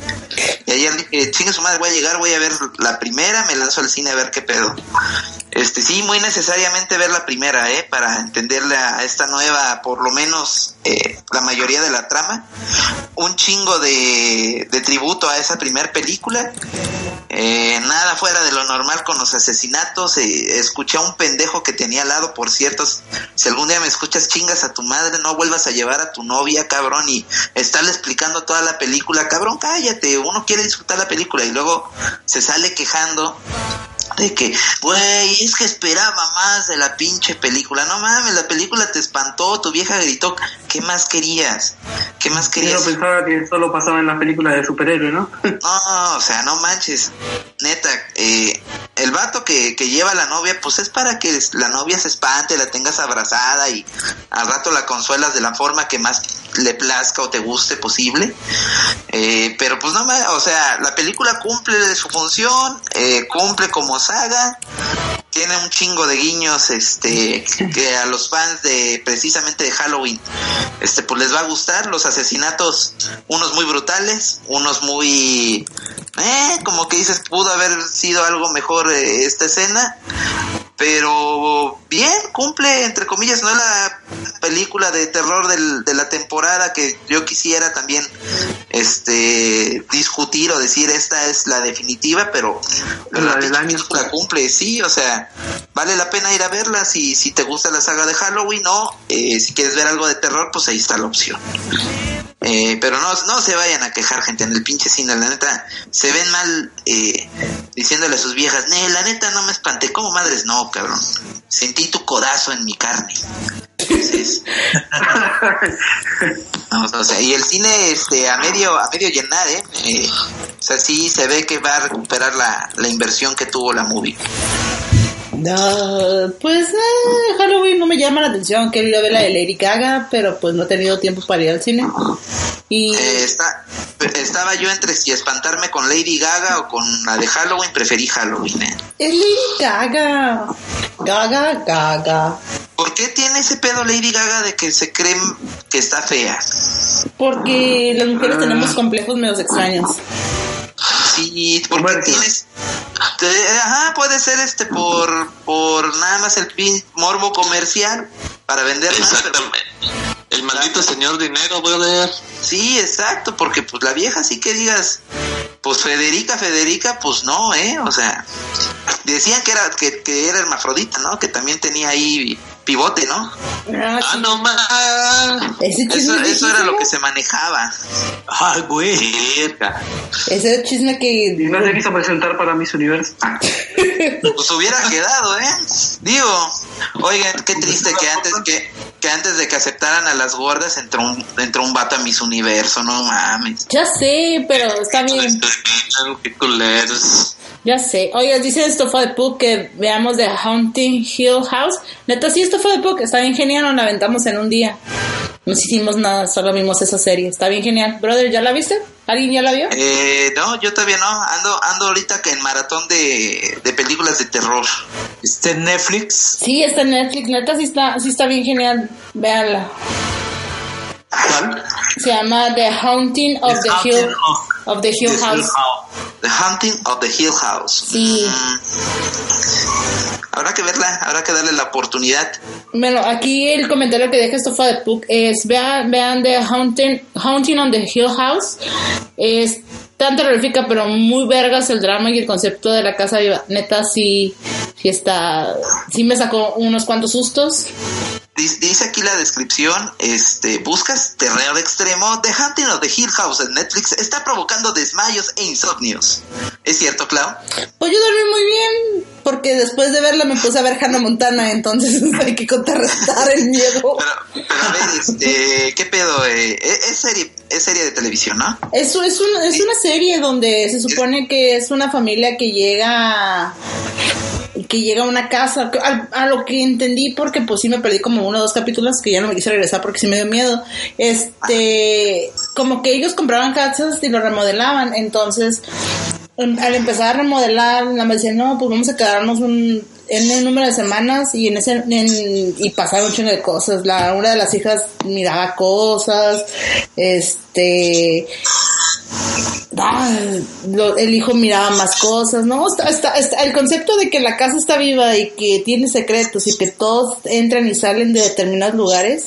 Y ayer dije, chingue su madre, voy a llegar, voy a ver la primera, me lanzo al cine a ver qué pedo. Este, sí, muy necesariamente ver la primera, ¿eh? Para entenderle a esta nueva, por lo menos, eh, la mayoría de la trama. Un chingo de, de tributo a esa primer película. Eh, nada fuera de lo normal con los asesinatos. Eh, escuché a un pendejo que tenía al lado, por cierto. Si algún día me escuchas, chingas a tu madre, no vuelvas a llevar a tu novia, cabrón, y estarle explicando toda la película. Cabrón, cállate, uno quiere disfrutar la película y luego se sale quejando de que, güey, es que esperaba más de la pinche película. No mames, la película te espantó, tu vieja gritó, ¿qué más querías? ¿Qué más Yo querías? pensaba que solo pasaba en las películas de superhéroes, ¿no? No, o sea, no manches. Neta, eh, el vato que, que lleva a la novia, pues es para que la novia se espante, la tengas abrazada y al rato la consuelas de la forma que más le plazca o te guste posible. Eh, pero pues no, ma- o sea, la película cumple su función, eh, cumple como saga, tiene un chingo de guiños, este, que a los fans de precisamente de Halloween, este, pues les va a gustar los asesinatos, unos muy brutales, unos muy, eh, como que dices, pudo haber sido algo mejor eh, esta escena, pero bien, cumple, entre comillas, no la película de terror del- de la temporada que yo quisiera también este discutir o decir esta es la definitiva, pero La del año. película cumple, sí, o sea, vale la pena ir a verla si, si te gusta la saga de Halloween o eh, si quieres ver algo de terror, pues ahí está la opción. Eh, pero no, no se vayan a quejar, gente, en el pinche cine, la neta, se ven mal eh, diciéndole a sus viejas, ne, la neta no me espanté, como madres? No, cabrón, sentí tu codazo en mi carne. Entonces, no, o sea, y el cine este a medio a medio llenar, ¿eh? Eh, o sea, sí se ve que va a recuperar la, la inversión que tuvo la movie. No, pues eh, Halloween no me llama la atención. Quiero ir a ver la de Lady Gaga, pero pues no he tenido tiempo para ir al cine. Y Eh, está, estaba yo entre si espantarme con Lady Gaga o con la de Halloween, preferí Halloween, ¿eh? es Lady Gaga. Gaga, Gaga. ¿Por qué tiene ese pedo Lady Gaga de que se creen que está fea? Porque las mujeres tenemos complejos medios extraños. Sí, porque Comercio. tienes... ajá, puede ser este por, por nada más el pin morbo comercial para vender más, pero- Exactamente. El maldito señor dinero, brother. Sí, exacto, porque pues la vieja sí que digas, pues Federica, Federica, pues no, ¿eh? O sea, decían que era que, que era hermafrodita, ¿no? Que también tenía ahí pivote, ¿no? Ah, Ah, sí. no más. Eso, eso era lo que se manejaba. Ah, güey. Ese chisme Y que... no se quiso presentar para Miss Universo. Pues hubiera quedado, ¿eh? Digo, oigan, qué triste que antes que, que antes de que aceptaran a las gordas entró un, entró un vato a Miss Universo, no mames. Ya sé, pero está bien. Qué culeros. Ya sé. Oye, dice esto fue de Puck que veamos The Haunting Hill House. Neta, sí, esto fue de Puck. Está bien genial, nos la aventamos en un día. No hicimos nada, solo vimos esa serie. Está bien genial. Brother, ¿ya la viste? ¿Alguien ya la vio? Eh, no, yo todavía no. Ando, ando ahorita que en maratón de, de películas de terror. ¿Está en Netflix? Sí, está en Netflix. Neta, sí está, sí está bien genial. Véanla. ¿Cuál? Se llama The Haunting of the, Haunting Hill of- of the Hill The House. Hill House. The Hunting of the Hill House. Sí. Mm. Habrá que verla, habrá que darle la oportunidad. Bueno, aquí el comentario que deja esto fue de Puck es vean, vean The Haunting, Haunting on the Hill House. Es tan terrorífica, pero muy vergas el drama y el concepto de la casa viva. Neta, sí, sí está, sí me sacó unos cuantos sustos. Dice, dice aquí la descripción, este, buscas terror extremo, The Hunting of the Hill House en Netflix está provocando desmayos e insomnios. ¿Es cierto, Clau? Pues yo dormí muy bien, porque después de verla me puse a ver Hannah Montana, entonces hay que contrarrestar el miedo. Pero, pero a ver, este, ¿qué pedo? Eh, es, es serie, es serie de televisión, ¿no? Es, es, una, es una serie donde se supone que es una familia que llega que llega a una casa a, a lo que entendí porque pues sí me perdí como uno o dos capítulos que ya no me quise regresar porque sí me dio miedo este como que ellos compraban casas y lo remodelaban entonces al empezar a remodelar la me decían no pues vamos a quedarnos un en el número de semanas y en ese en- y pasaron un chingo de cosas la una de las hijas miraba cosas este el hijo miraba más cosas, ¿no? Está- está- el concepto de que la casa está viva y que tiene secretos y que todos entran y salen de determinados lugares,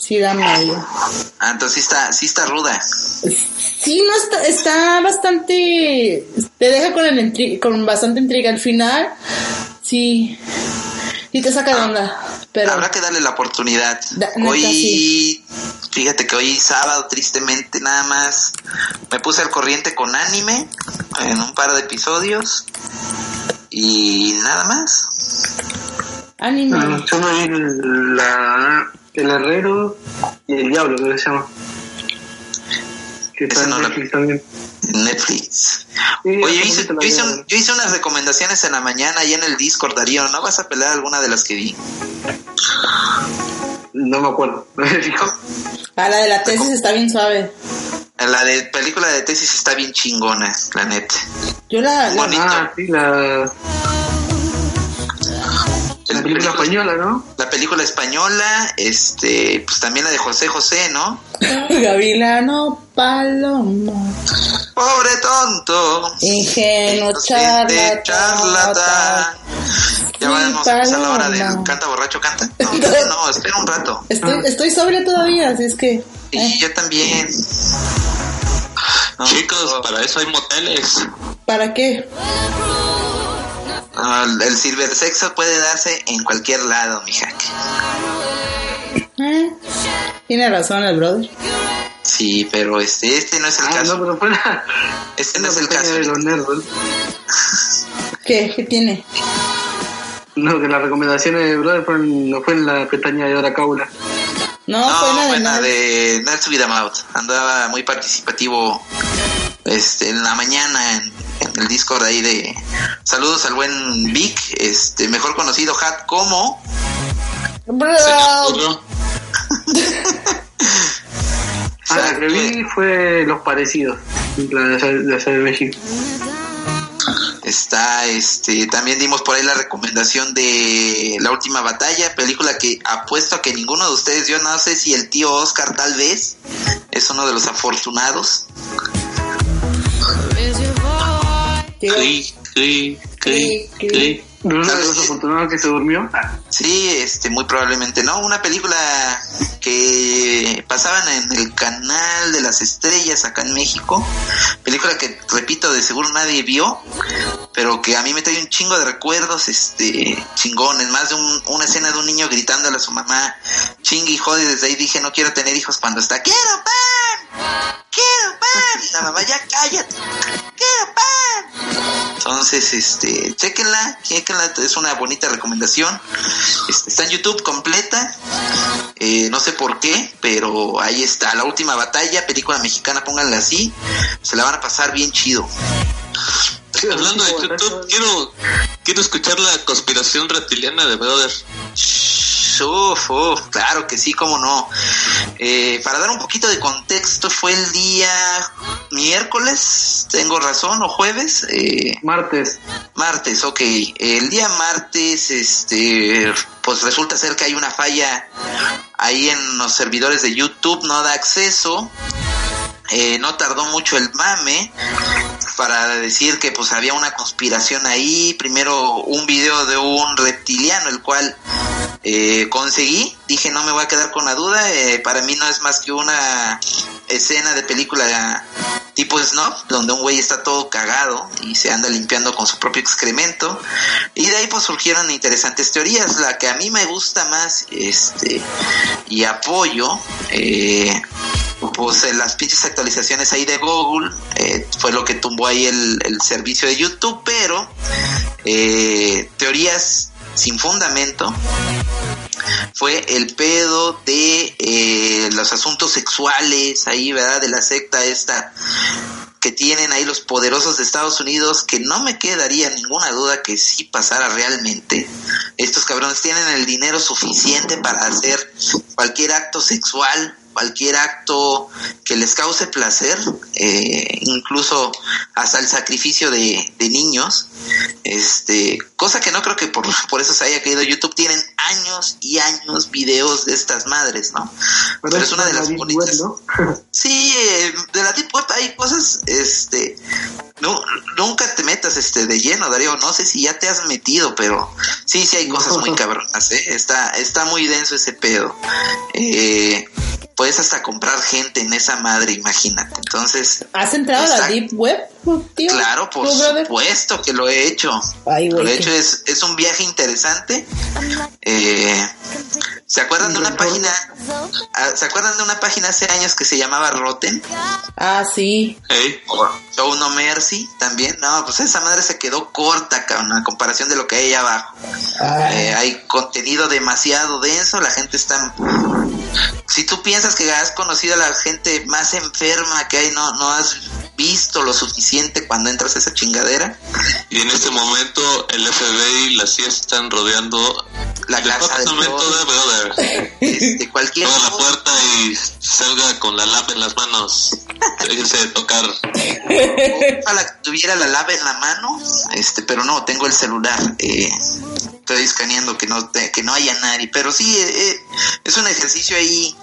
sí da miedo. Ah, entonces sí está, sí está ruda. Sí, no está, está bastante, te deja con el intri- con bastante intriga al final, sí, sí te saca de onda, pero Habrá que darle la oportunidad. Da- neta, hoy, sí. fíjate que hoy sábado, tristemente, nada más me puse al corriente con anime en un par de episodios y nada más. anime. Ah, la, el herrero y el diablo, creo que se llama. Que está Ese en no lo- Netflix también. Netflix. Sí, Oye, yo hice, yo, hice vi, un- yo hice unas recomendaciones en la mañana y en el Discord, Darío. ¿No vas a pelar alguna de las que vi? No me acuerdo. Ah, la de la tesis está bien suave. La de película de tesis está bien chingona, la neta. Yo la, la- Bonito. ah, sí, la, la película española, ¿no? La película española, este, pues también la de José José, ¿no? Gavilano Palomo. Pobre tonto. Ingenuo Inocente charlatán. charlatán. Ya vamos a empezar la hora paloma. del canta borracho canta. No, no, espera un rato. Estoy, estoy sobria todavía, así es que. Y eh, yo también. No, Chicos, no, para eso hay moteles. ¿Para qué? No, el cibersexo puede darse en cualquier lado, mija. Eh, Tiene razón el brother. Sí, pero este, este no es el Ah, caso. no, pero fue la, Este no es el caso. de los nerds. ¿Qué? ¿Qué tiene? No, que las recomendaciones de Brother fueron, no fue en la pestaña de Hora Caula. No, No, fue la de fue la nada. de a Mouth. Andaba muy participativo este, en la mañana en, en el Discord ahí de... Saludos al buen Vic, este, mejor conocido Hat como... Ah, la que vi fue Los Parecidos, la de México. Está, este, también dimos por ahí la recomendación de La Última Batalla, película que apuesto a que ninguno de ustedes vio, no sé si el tío Oscar tal vez, es uno de los afortunados. Cri. ¿No uno Tal de vez los sí. afortunados que se durmió? Sí, este, muy probablemente no. Una película que pasaban en el canal de las estrellas acá en México. Película que, repito, de seguro nadie vio, pero que a mí me trae un chingo de recuerdos, este, chingones. Más de un- una escena de un niño gritándole a su mamá, chingue y jode. Desde ahí dije, no quiero tener hijos cuando está, quiero pan, quiero pan. Y la mamá, ya cállate, quiero pan. Entonces, este, chequenla, chequenla, es una bonita recomendación. Este, está en YouTube completa. Eh, no sé por qué, pero ahí está. La última batalla, película mexicana, pónganla así. Se la van a pasar bien chido. Hablando de YouTube, quiero, quiero escuchar la conspiración reptiliana de Brother. Uf, uf, claro que sí, cómo no. Eh, para dar un poquito de contexto, fue el día miércoles, tengo razón, o jueves. Eh, Martes. martes, ok. El día martes, este, pues resulta ser que hay una falla ahí en los servidores de YouTube, no da acceso. Eh, no tardó mucho el mame para decir que pues había una conspiración ahí. Primero un video de un reptiliano, el cual eh, conseguí. Dije no me voy a quedar con la duda. eh, para mí no es más que una escena de película tipo Snuff, donde un güey está todo cagado y se anda limpiando con su propio excremento. Y de ahí pues surgieron interesantes teorías. La que a mí me gusta más, este, y apoyo, eh, pues las pinches actualizaciones ahí de Google eh, fue lo que tumbó ahí el, el servicio de YouTube, pero eh, teorías sin fundamento fue el pedo de eh, los asuntos sexuales ahí, ¿verdad? De la secta esta que tienen ahí los poderosos de Estados Unidos, que no me quedaría ninguna duda que sí pasara realmente. Estos cabrones tienen el dinero suficiente para hacer cualquier acto sexual, cualquier acto que les cause placer, eh, incluso hasta el sacrificio de, de niños, este, cosa que no creo que por, por eso se haya caído YouTube, tienen años y años videos de estas madres, ¿no? Pero, es una de las bonitas. web, ¿no? Sí, eh, de la Deep Web hay cosas, este, no, nunca te metas este de lleno, Darío, no sé si ya te has metido, pero sí, sí hay cosas muy cabronas, ¿eh? está, está muy denso ese pedo. Eh, puedes hasta comprar gente en esa madre, imagínate. Entonces, ¿Has entrado a la. Deep Web, tío? claro, por supuesto que lo he hecho. Ay, güey, Lo he hecho, es, es un viaje interesante. Eh, ¿Se acuerdan de una página? ah, ¿Se acuerdan de una página hace años que se llamaba Rotten? Ah, sí. Hey, Show No Mercy también. No, pues esa madre se quedó corta, cabrón, a comparación de lo que hay ahí abajo. Eh, hay contenido demasiado denso, la gente está... Si tú piensas que has conocido a la gente más enferma que hay, no, no has visto lo suficiente cuando entras a esa chingadera. y en este momento el FBI y la CIA están rodeando La casa del Brother. Este, cualquier Toda la puerta y salga con la lap en las manos. Déjese de tocar. Ojalá tuviera la lave en la mano, este, pero no, tengo el celular. Eh, estoy escaneando que no te- que no haya nadie, pero sí eh, eh, es un ejercicio ahí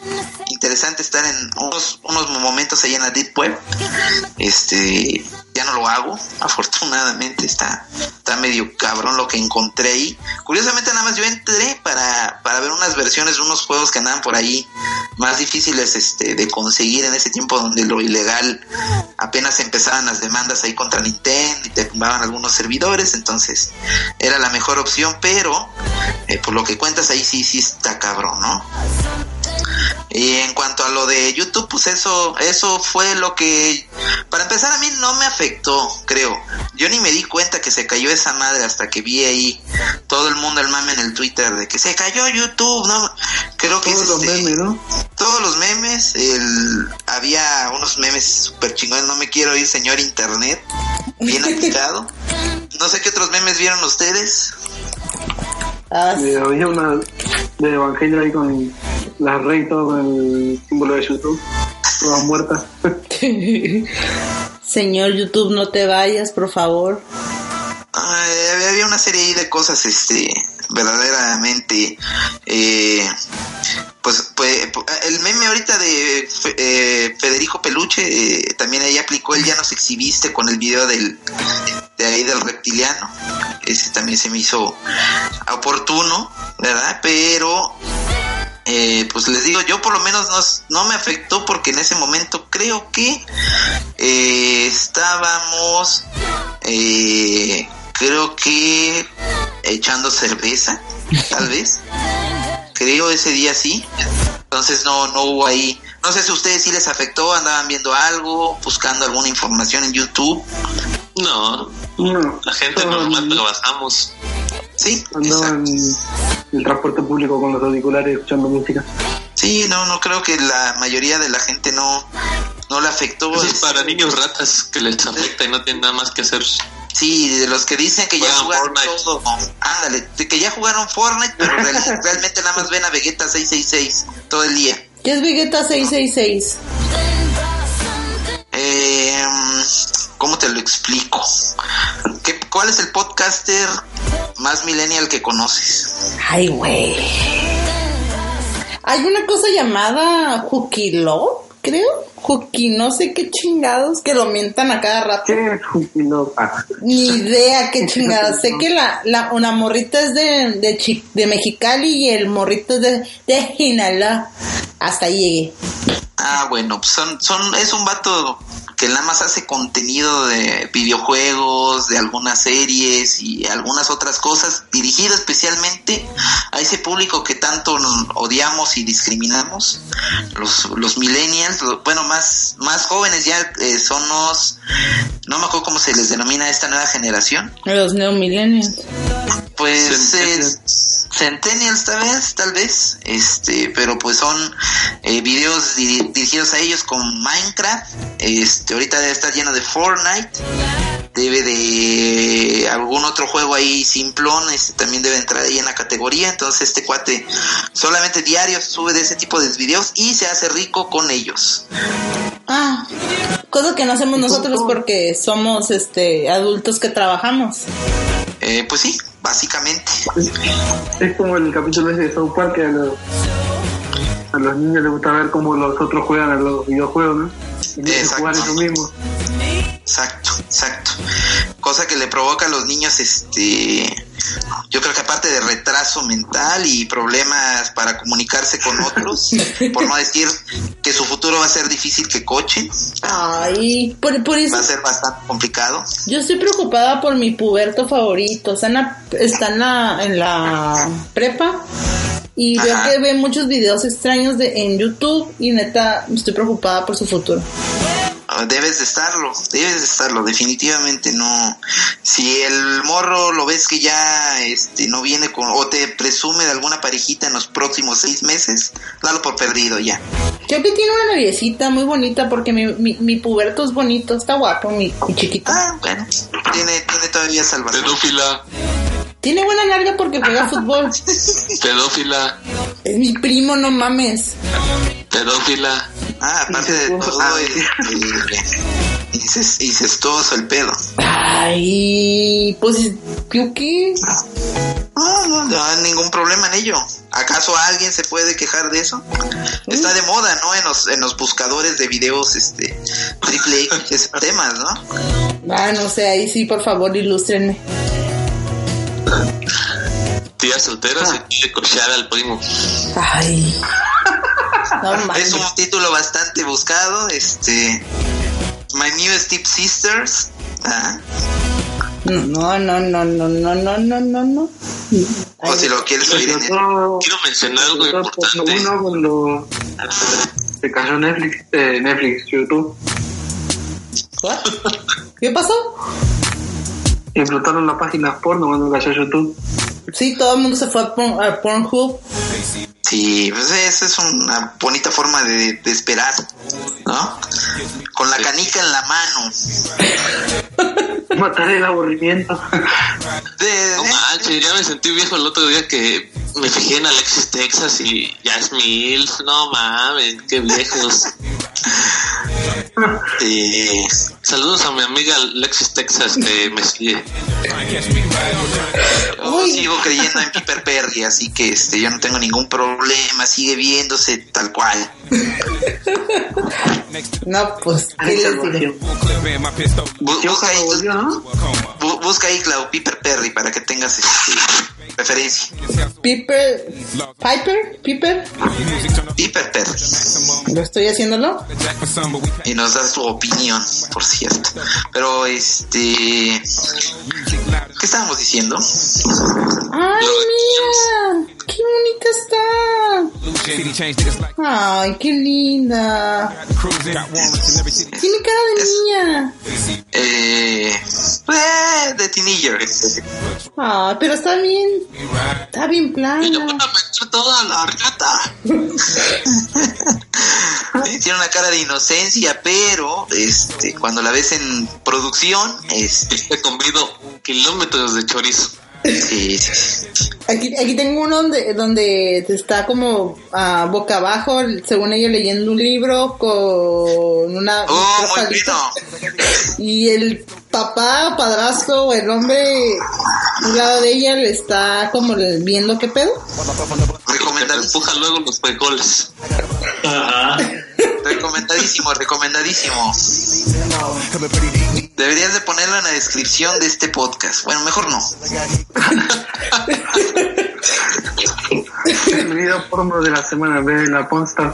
interesante estar en unos unos momentos ahí en la deep web. Este, ya no lo hago, afortunadamente está está medio cabrón lo que encontré ahí. Curiosamente nada más yo entré para para ver unas versiones de unos juegos que andaban por ahí más difíciles este de conseguir en ese tiempo donde lo ilegal apenas empezaban las demandas ahí contra Nintendo y te tumbaban algunos servidores, entonces era la mejor opción, pero eh, por lo que cuentas ahí sí, sí está cabrón, ¿no? Y en cuanto a lo de YouTube, pues eso, eso fue lo que, para empezar a mí no me afectó, creo. Yo ni me di cuenta que se cayó esa madre hasta que vi ahí todo el mundo el mame en el Twitter de que se cayó YouTube, ¿no? Creo que Todos es los este- memes, ¿no? todos los memes, el, había unos memes super chingones, no me quiero ir señor internet, bien aplicado. No sé qué otros memes vieron ustedes. Ah, había una de Evangelio ahí con la rey y todo con el símbolo de YouTube. Todas muertas. Señor YouTube, no te vayas, por favor. Ay, había- había una serie ahí de cosas, este, verdaderamente, eh, pues, pues, el meme ahorita de eh, Federico Peluche, eh, también ahí aplicó el ya nos exhibiste con el video del, de ahí del reptiliano, ese también se me hizo oportuno, ¿verdad? Pero, eh, pues les digo, yo por lo menos no, me afectó porque en ese momento creo que estábamos, eh, creo que echando cerveza, tal vez. Creo ese día sí. Entonces no, no hubo ahí. No sé si a ustedes sí les afectó, andaban viendo algo, buscando alguna información en YouTube. No, No, la gente normal trabajamos. Sí, Andaban en el transporte público con los auriculares escuchando música. Sí, no, no creo que la mayoría de la gente no, no le afectó. Eso es este, para niños ratas que les afecta y no tienen nada más que hacer. Sí, de los que dicen que ya Juegan jugaron Fortnite. todo. Ándale, de que ya jugaron Fortnite, pero real- realmente nada más ven a Vegeta 666 todo el día. ¿Qué es Vegeta 666? Eh, ¿Cómo te lo explico? ¿Qué, ¿Cuál es el podcaster más millennial que conoces? Ay, güey. Hay una cosa llamada Jukilo, creo. Juki, no sé qué chingados que lo mientan a cada rato. ¿Qué? Ah, Ni idea qué chingados. sé que la, la, una morrita es de, de, Chi- de Mexicali y el morrito es de, de. Hasta ahí llegué. Ah, bueno, pues son, son, es un vato que nada más hace contenido de videojuegos, de algunas series y algunas otras cosas, dirigido especialmente a ese público que tanto odiamos y discriminamos, los, los millennials, lo- bueno, más, más jóvenes ya eh, son los, no me acuerdo cómo se les denomina a esta nueva generación, Los neomillennials. pues Centennials. es Centennials tal vez, tal vez, este, pero pues son eh, videos diri- dirigidos a ellos con Minecraft, este, ahorita debe estar lleno de Fortnite, debe de algún otro juego ahí simplón, este también debe entrar ahí en la categoría, entonces este cuate solamente diario sube de ese tipo de videos y se hace rico con ellos. Ah, cosa que no hacemos nosotros porque somos este adultos que trabajamos. Eh, pues sí, básicamente. Es como el capítulo ese de South Park que a los, a los niños les gusta ver cómo los otros juegan a los videojuegos, ¿no? No Exacto. jugar eso mismo. Exacto, exacto. Cosa que le provoca a los niños, este, yo creo que aparte de retraso mental y problemas para comunicarse con otros, por no decir que su futuro va a ser difícil que cochen, Ay, por, por eso va a ser bastante complicado. yo estoy preocupada por mi puberto favorito. Está en la, está en la, en la prepa y veo que ve muchos videos extraños de, en YouTube y neta estoy preocupada por su futuro. Ah, Debes de estarlo, debes de estarlo, definitivamente no. Si el morro lo ves que ya este no viene con o te presume de alguna parejita en los próximos seis meses, dalo por perdido ya. Creo que tiene una noviecita muy bonita porque mi, mi, mi puberto es bonito, está guapo mi, mi chiquito. Ah, bueno, tiene, tiene todavía salvación. Pedófila, Tiene buena larga porque juega fútbol. pedófila, Es mi primo, no mames. pedófila. Ah, aparte de todo, Ah, este, inces- incestuoso el pedo. Ay, pues, ¿yo qué? No, no, no hay ningún problema en ello. ¿Acaso alguien se puede quejar de eso? Está de moda, ¿no? En los, en los buscadores de videos, este, triple X temas, ¿no? Ah, no sé, ahí sí, por favor, ilústrenme. Tía soltera se quiere cochear al primo. Ay. No. Es un título bastante buscado, este, My New Step Sisters. Ah, No, no, no, no, no, no, no, no, no. o si lo quieres oír en el... Otro- Quiero mencionar algo otro- importante. Uno cuando se cayó Netflix, eh, Netflix, YouTube, What? ¿Qué pasó? Explotaron las páginas porno cuando cayó YouTube. Sí, todo el mundo se fue a, Porn- a Pornhub. Sí, pues esa es una bonita forma de, de esperar, ¿no? Con la canica en la mano. Matar el aburrimiento. De- No manches, ya me sentí viejo el otro día que me fijé en Alexis Texas y Milf. No mames, qué viejos. de- Saludos a mi amiga Alexis Texas que me sigue. Yo sigo creyendo en Piper Perry, así que este, yo no tengo ningún problema, sigue viéndose tal cual. No, pues, ¿qué les diré? Busca, ahí, ¿no? bu- busca ahí, Clau, Piper Perry, para que tengas este, referencia. Piper, Piper, Piper, Piper Perry. ¿lo estoy haciéndolo? Y nos das tu opinión, por cierto. Pero, este... ¿Qué estábamos diciendo? ¡Ay, mira! ¡Qué bonita está! ¡Ay, qué linda! Tiene cara de niña. Eh, eh, de Teenager. Ah, pero está bien. Está bien Y le van plana. a meter toda la rata. Sí, Tiene una cara de inocencia, pero este, cuando la ves en producción, este, He comido kilómetros de chorizo. Sí. Aquí, aquí tengo uno donde, donde está como ah, boca abajo, según ella leyendo un libro con una... Oh. Y el papá, padrastro, o el hombre a un lado de ella le está como viendo qué pedo. Recomendadísimo, empuja luego los frijoles. Ajá. Recomendadísimo, recomendadísimo. Deberías de ponerlo en la descripción de este podcast. Bueno, mejor no. El video porno de la semana de la Ponsta.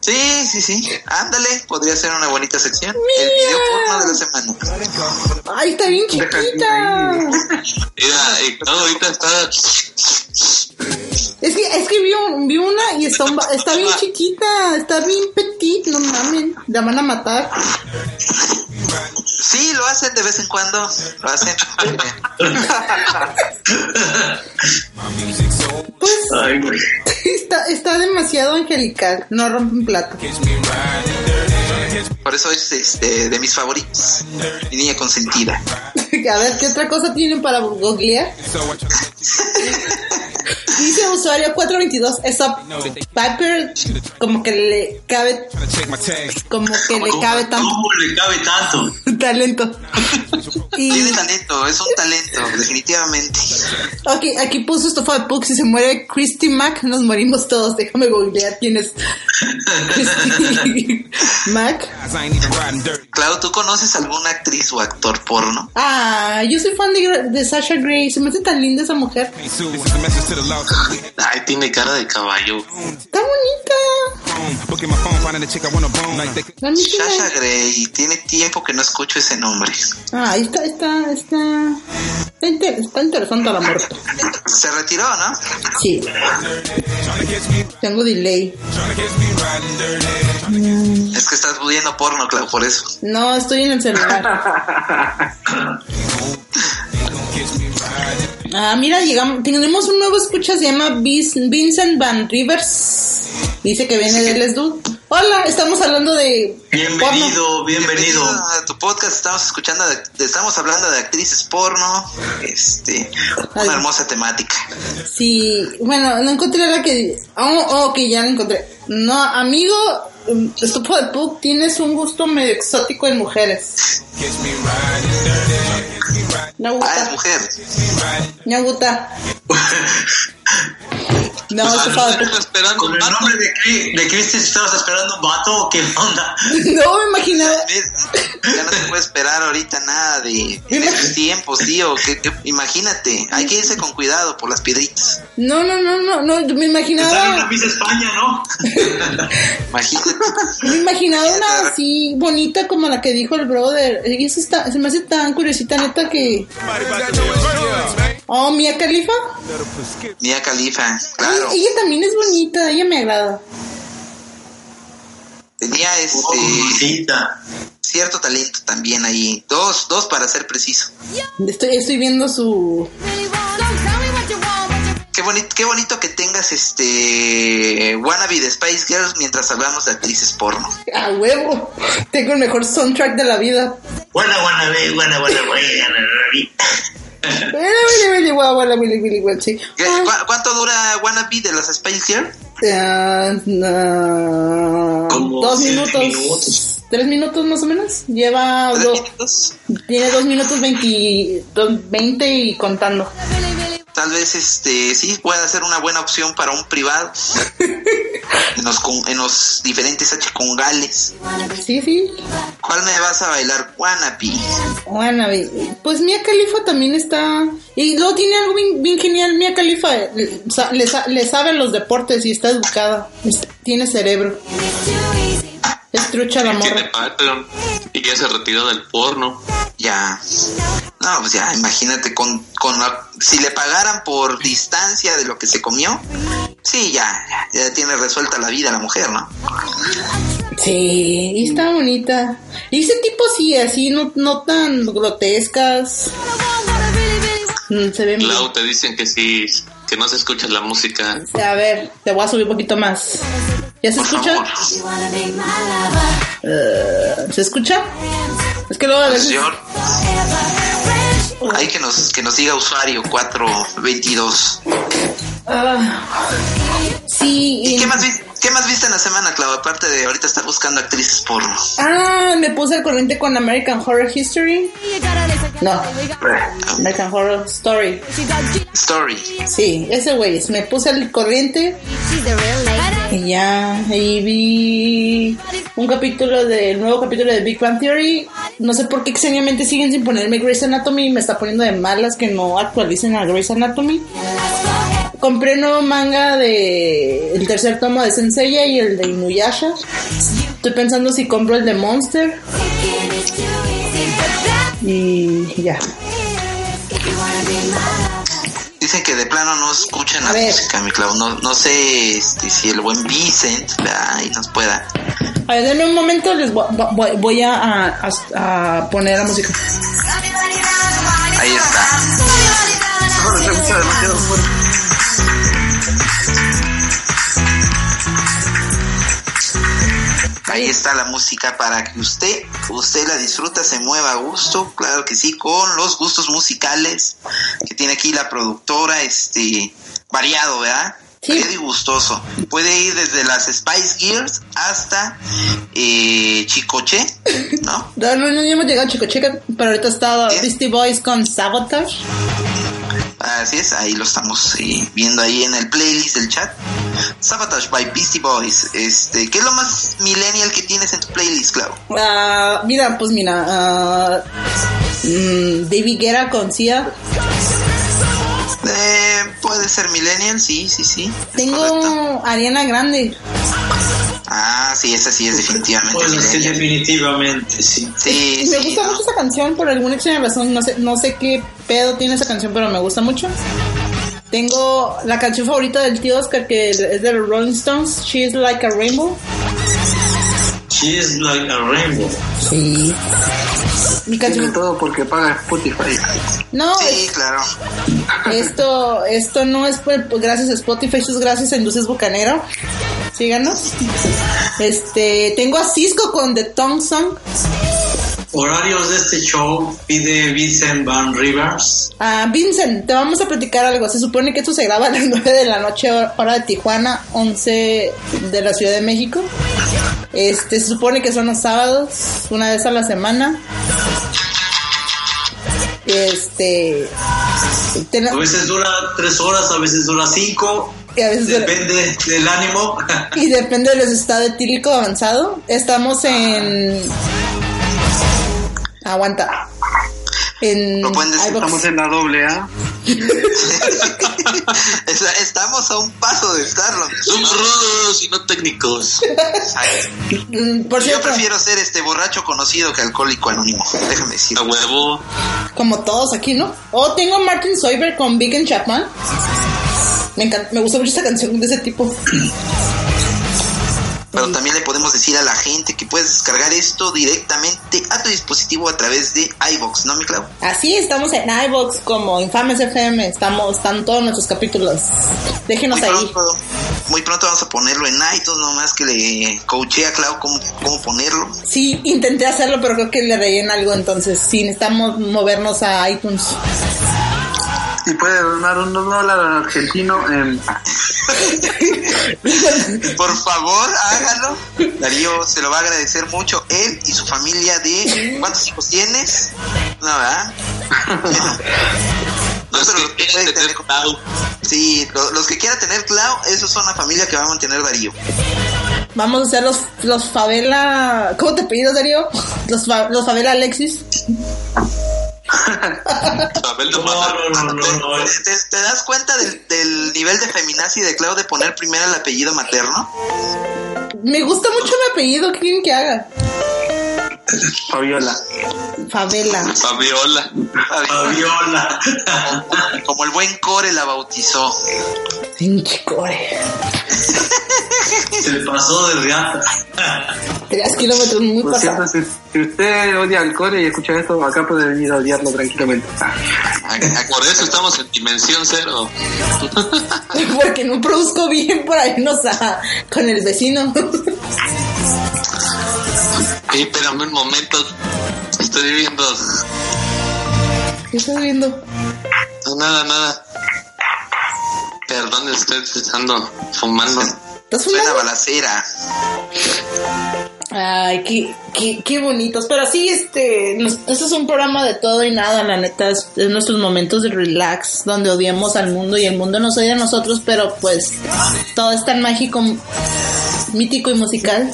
Sí, sí, sí. Ándale, podría ser una bonita sección. El video porno de la semana. ¡Ay, está bien chiquita! Mira, y todo ahorita está. Es que, es que vi, un- vi una y está, un está bien chiquita, está bien petit, no mames, la van a matar. Sí, lo hacen de vez en cuando. Lo hacen. Pues Ay, está, está demasiado angelical, no rompen plato. Por eso es este, de mis favoritos. Mi niña consentida. A ver, ¿qué otra cosa tienen para googlear? Dice usuario 422, esa Piper como que le cabe, como que le cabe tanto ¿Cómo le cabe tanto? Talento. Y Tiene talento, es un talento, definitivamente. ok, aquí puso estofa de Pug, si se muere Christy Mac, nos morimos todos. Déjame googlear quién es Christy Mac. Clau, ¿tú conoces alguna actriz o actor porno? Ah, yo soy fan de, de Sasha Grey, se me hace tan linda esa mujer. Ay, tiene cara de caballo. Está bonita. Sasha Grey, tiene tiempo que no escucho ese nombre. Ah, ahí está, está, está, está, inter- está interesante la muerte. Se retiró, ¿no? Sí. Tengo delay. Es que estás viendo porno, Clau, por eso. No, estoy en el celular. Ah, mira, llegamos, tenemos un nuevo escucha, se llama Vincent Van Rivers. Dice que viene de Les Dude. Hola, estamos hablando de Bienvenido, bienvenido. a tu podcast. Estamos escuchando, de- estamos hablando de actrices porno. Este, Ay. una hermosa temática. Sí, bueno, no encontré la que... Oh, oh, ok, ya la encontré. No, amigo, Estupo de Pug, tienes un gusto medio exótico en mujeres. No Ah, es gusta, mujer. no gusta. No, Ah, Estupo ¿no de estás Pug. esperando Con un el vato? nombre de, Cri- de Cristi, ¿estabas esperando un vato o qué onda? No me imaginaba. Ya no se puede esperar ahorita nada de en estos tiempos, tío. Que, que- imagínate, hay que irse con cuidado por las piedritas. No, no, no, no, no, me imaginaba. una Miss España, ¿no? Imagínate. Me imaginaba una así bonita como la que dijo el brother. Y eso está, se me hace tan curiosita, neta, que. Oh, Mia Khalifa. Mia Khalifa, Ay, claro. ella también es bonita, ella me agrada. Tenía este Pobrecita. cierto talento también ahí. Dos, dos para ser preciso. Estoy, estoy viendo su. Qué bonito, qué bonito que tengas este wannabe de Spice Girls mientras hablamos de actrices porno. A huevo. Tengo el mejor soundtrack de la vida. Buena, ve, buena, buena, buena. Willy, Willy, Willy, guau, guau, Willy, Willy, guau, sí. ¿Qué- Ah, cu- ¿Cuánto dura wannabe de las Spice Girls? ah, ah, Como dos minutos. minutos. Tres minutos más o menos. Lleva. ¿Tres do- minutos? tiene dos minutos veinti, dos- veinte y contando. Tal vez este sí pueda ser una buena opción para un privado. en, los, con- en los diferentes H congales. Sí, sí. ¿Cuál me vas a bailar? Wannabe. Y- pues Mia Khalifa también está. Y luego tiene algo bien, bien genial. Mia Khalifa eh, le, sa- le sabe los deportes y está educada. Es- tiene cerebro. Es trucha la Tiene morra. Patreon y ya se retiró del porno. Ya. No, pues ya, imagínate, con, con la- si le pagaran por distancia de lo que se comió, sí, ya, ya, ya tiene resuelta la vida la mujer, ¿no? Sí, y está bonita. Y ese tipo sí, así, no, no tan grotescas. Mm, Se bien. Lau, te dicen que sí, que no se escucha la música. A ver, te voy a subir un poquito más. ¿Ya se Por escucha? Eh, ¿Se escucha? Es que luego a veces... Señor. Hay que nos, que nos diga usuario 422. Ah, sí. ¿Y qué más, vis- qué más viste en la semana, Clau? Aparte de ahorita estar buscando actrices porno. Ah, me puse al corriente con American Horror History. No, American Horror Story. Story. Sí, ese güey. Me puse al corriente y ya ahí vi un capítulo del nuevo capítulo de Big Bang Theory. No sé por qué extrañamente siguen sin ponerme Grey's Anatomy y me está poniendo de malas que no actualicen a Grey's Anatomy. Compré un nuevo manga de el tercer tomo de Senseiya y el de Inuyasha. Estoy pensando si compro el de Monster y ya. Dicen que de plano no escuchan la música, mi Clau. No, no sé este, si el buen Vicent ahí nos pueda. A ver, denme un momento, les voy, voy- voy a, a- a poner la música. Ahí está. Ahí está la música para que usted, usted la disfruta, se mueva a gusto, claro que sí, con los gustos musicales que tiene aquí la productora, este, variado, ¿verdad? Sí. Variado y gustoso. Puede ir desde las Spice Girls hasta eh, Chicoche, ¿no? No, no, no hemos llegado a Chicocheca, pero ahorita está Bien. Beastie Boys con Sabotage. Así es, ahí lo estamos eh, viendo ahí en el playlist del chat. Sabotage by Beastie Boys. Este, ¿qué es lo más millennial que tienes en tu playlist, Clau? Ah, mira, pues mira, mm, David Guerra con Sia. Eh, puede ser millennial, sí, sí, sí. Tengo Ariana Grande. Ah, sí, esa sí es definitivamente Pues que millennial. definitivamente, sí. Sí, me sí, gusta ¿no? mucho esa canción por alguna extraña razón. No sé, no sé qué pedo tiene esa canción, pero me gusta mucho. Tengo la canción favorita del tío Oscar que es de los Rolling Stones, She's Like a Rainbow. She is like a rainbow. Sí. Mi Tiene canción. todo porque paga Spotify. No, Sí, claro. Esto, esto no es por- por- gracias a Spotify, esto es gracias a Industrias Bucanero. Síganos. Este, tengo a Cisco con The Tongue Song. Horarios de este show pide Vincent Van Rivers. Ah, Vincent, te vamos a platicar algo. Se supone que esto se graba a las 9 de la noche, hora de Tijuana, 11 de la Ciudad de México. Este, se supone que son los sábados, una vez a la semana. Este, A veces dura tres horas, a veces dura cinco. y a veces dura- Depende del ánimo. Y depende del estado etílico avanzado. Estamos en. Aguanta. En. Lo pueden decir. Estamos en la doble A. Estamos a un paso de estarlo. Somos rudos y no técnicos. Por Yo prefiero ser este borracho conocido que alcohólico anónimo. Déjame decir. A huevo. como todos aquí, ¿no? O tengo a Martin Soiber con Big and Chapman. Me encanta, me gusta mucho esa canción de ese tipo. Pero también le podemos decir a la gente que puedes descargar esto directamente a tu dispositivo a través de iBox, ¿no, mi Clau? Así estamos en iVoox como Infames FM. Estamos, están todos nuestros capítulos. Déjenos Muy ahí. pronto, muy pronto vamos a ponerlo en iTunes, nomás que le coaché a Clau cómo, cómo ponerlo. Sí, intenté hacerlo, pero creo que le rellena algo. Entonces, sí, necesitamos movernos a iTunes. Y puede donar un dólar argentino en... Por favor, hágalo. Darío se lo va a agradecer mucho él y su familia de... ¿Cuántos hijos tienes? No, ¿verdad? No, Los pero que los que tener tener- Clau. Sí, lo- los que quiera tener Clau, esos son la familia que va a mantener Darío. Vamos a ser los, los favela. ¿Cómo te pido, Darío? Los, fa- los favela Alexis. Abel de No, Mata. no, no, no, no. ¿Te, te- te das cuenta del, del nivel de feminazi de Clau de poner primero el apellido materno? Me gusta mucho mi apellido. ¿Qué quieren que haga? Fabiola. Favela. Fabiola. Fabiola. Como el buen core la bautizó. Pinche core. Se le pasó de riata. Tres kilómetros muy Por cierto, pasados. si, si usted odia al core y escucha esto, acá puede venir a odiarlo tranquilamente. Por eso estamos en dimensión cero. Porque no produzco bien para irnos a, con el vecino. Ey, espérame un momento. Estoy viendo. ¿Qué estás viendo? No, nada, nada. Perdón, estoy estando fumando. ¿Estás fumando? balacera. Ay, qué, qué, qué bonitos. Pero sí, este, nos- este es un programa de todo y nada, la neta. Es, es nuestros momentos de relax, donde odiamos al mundo y el mundo nos odia a nosotros, pero pues todo es tan mágico, mítico y musical.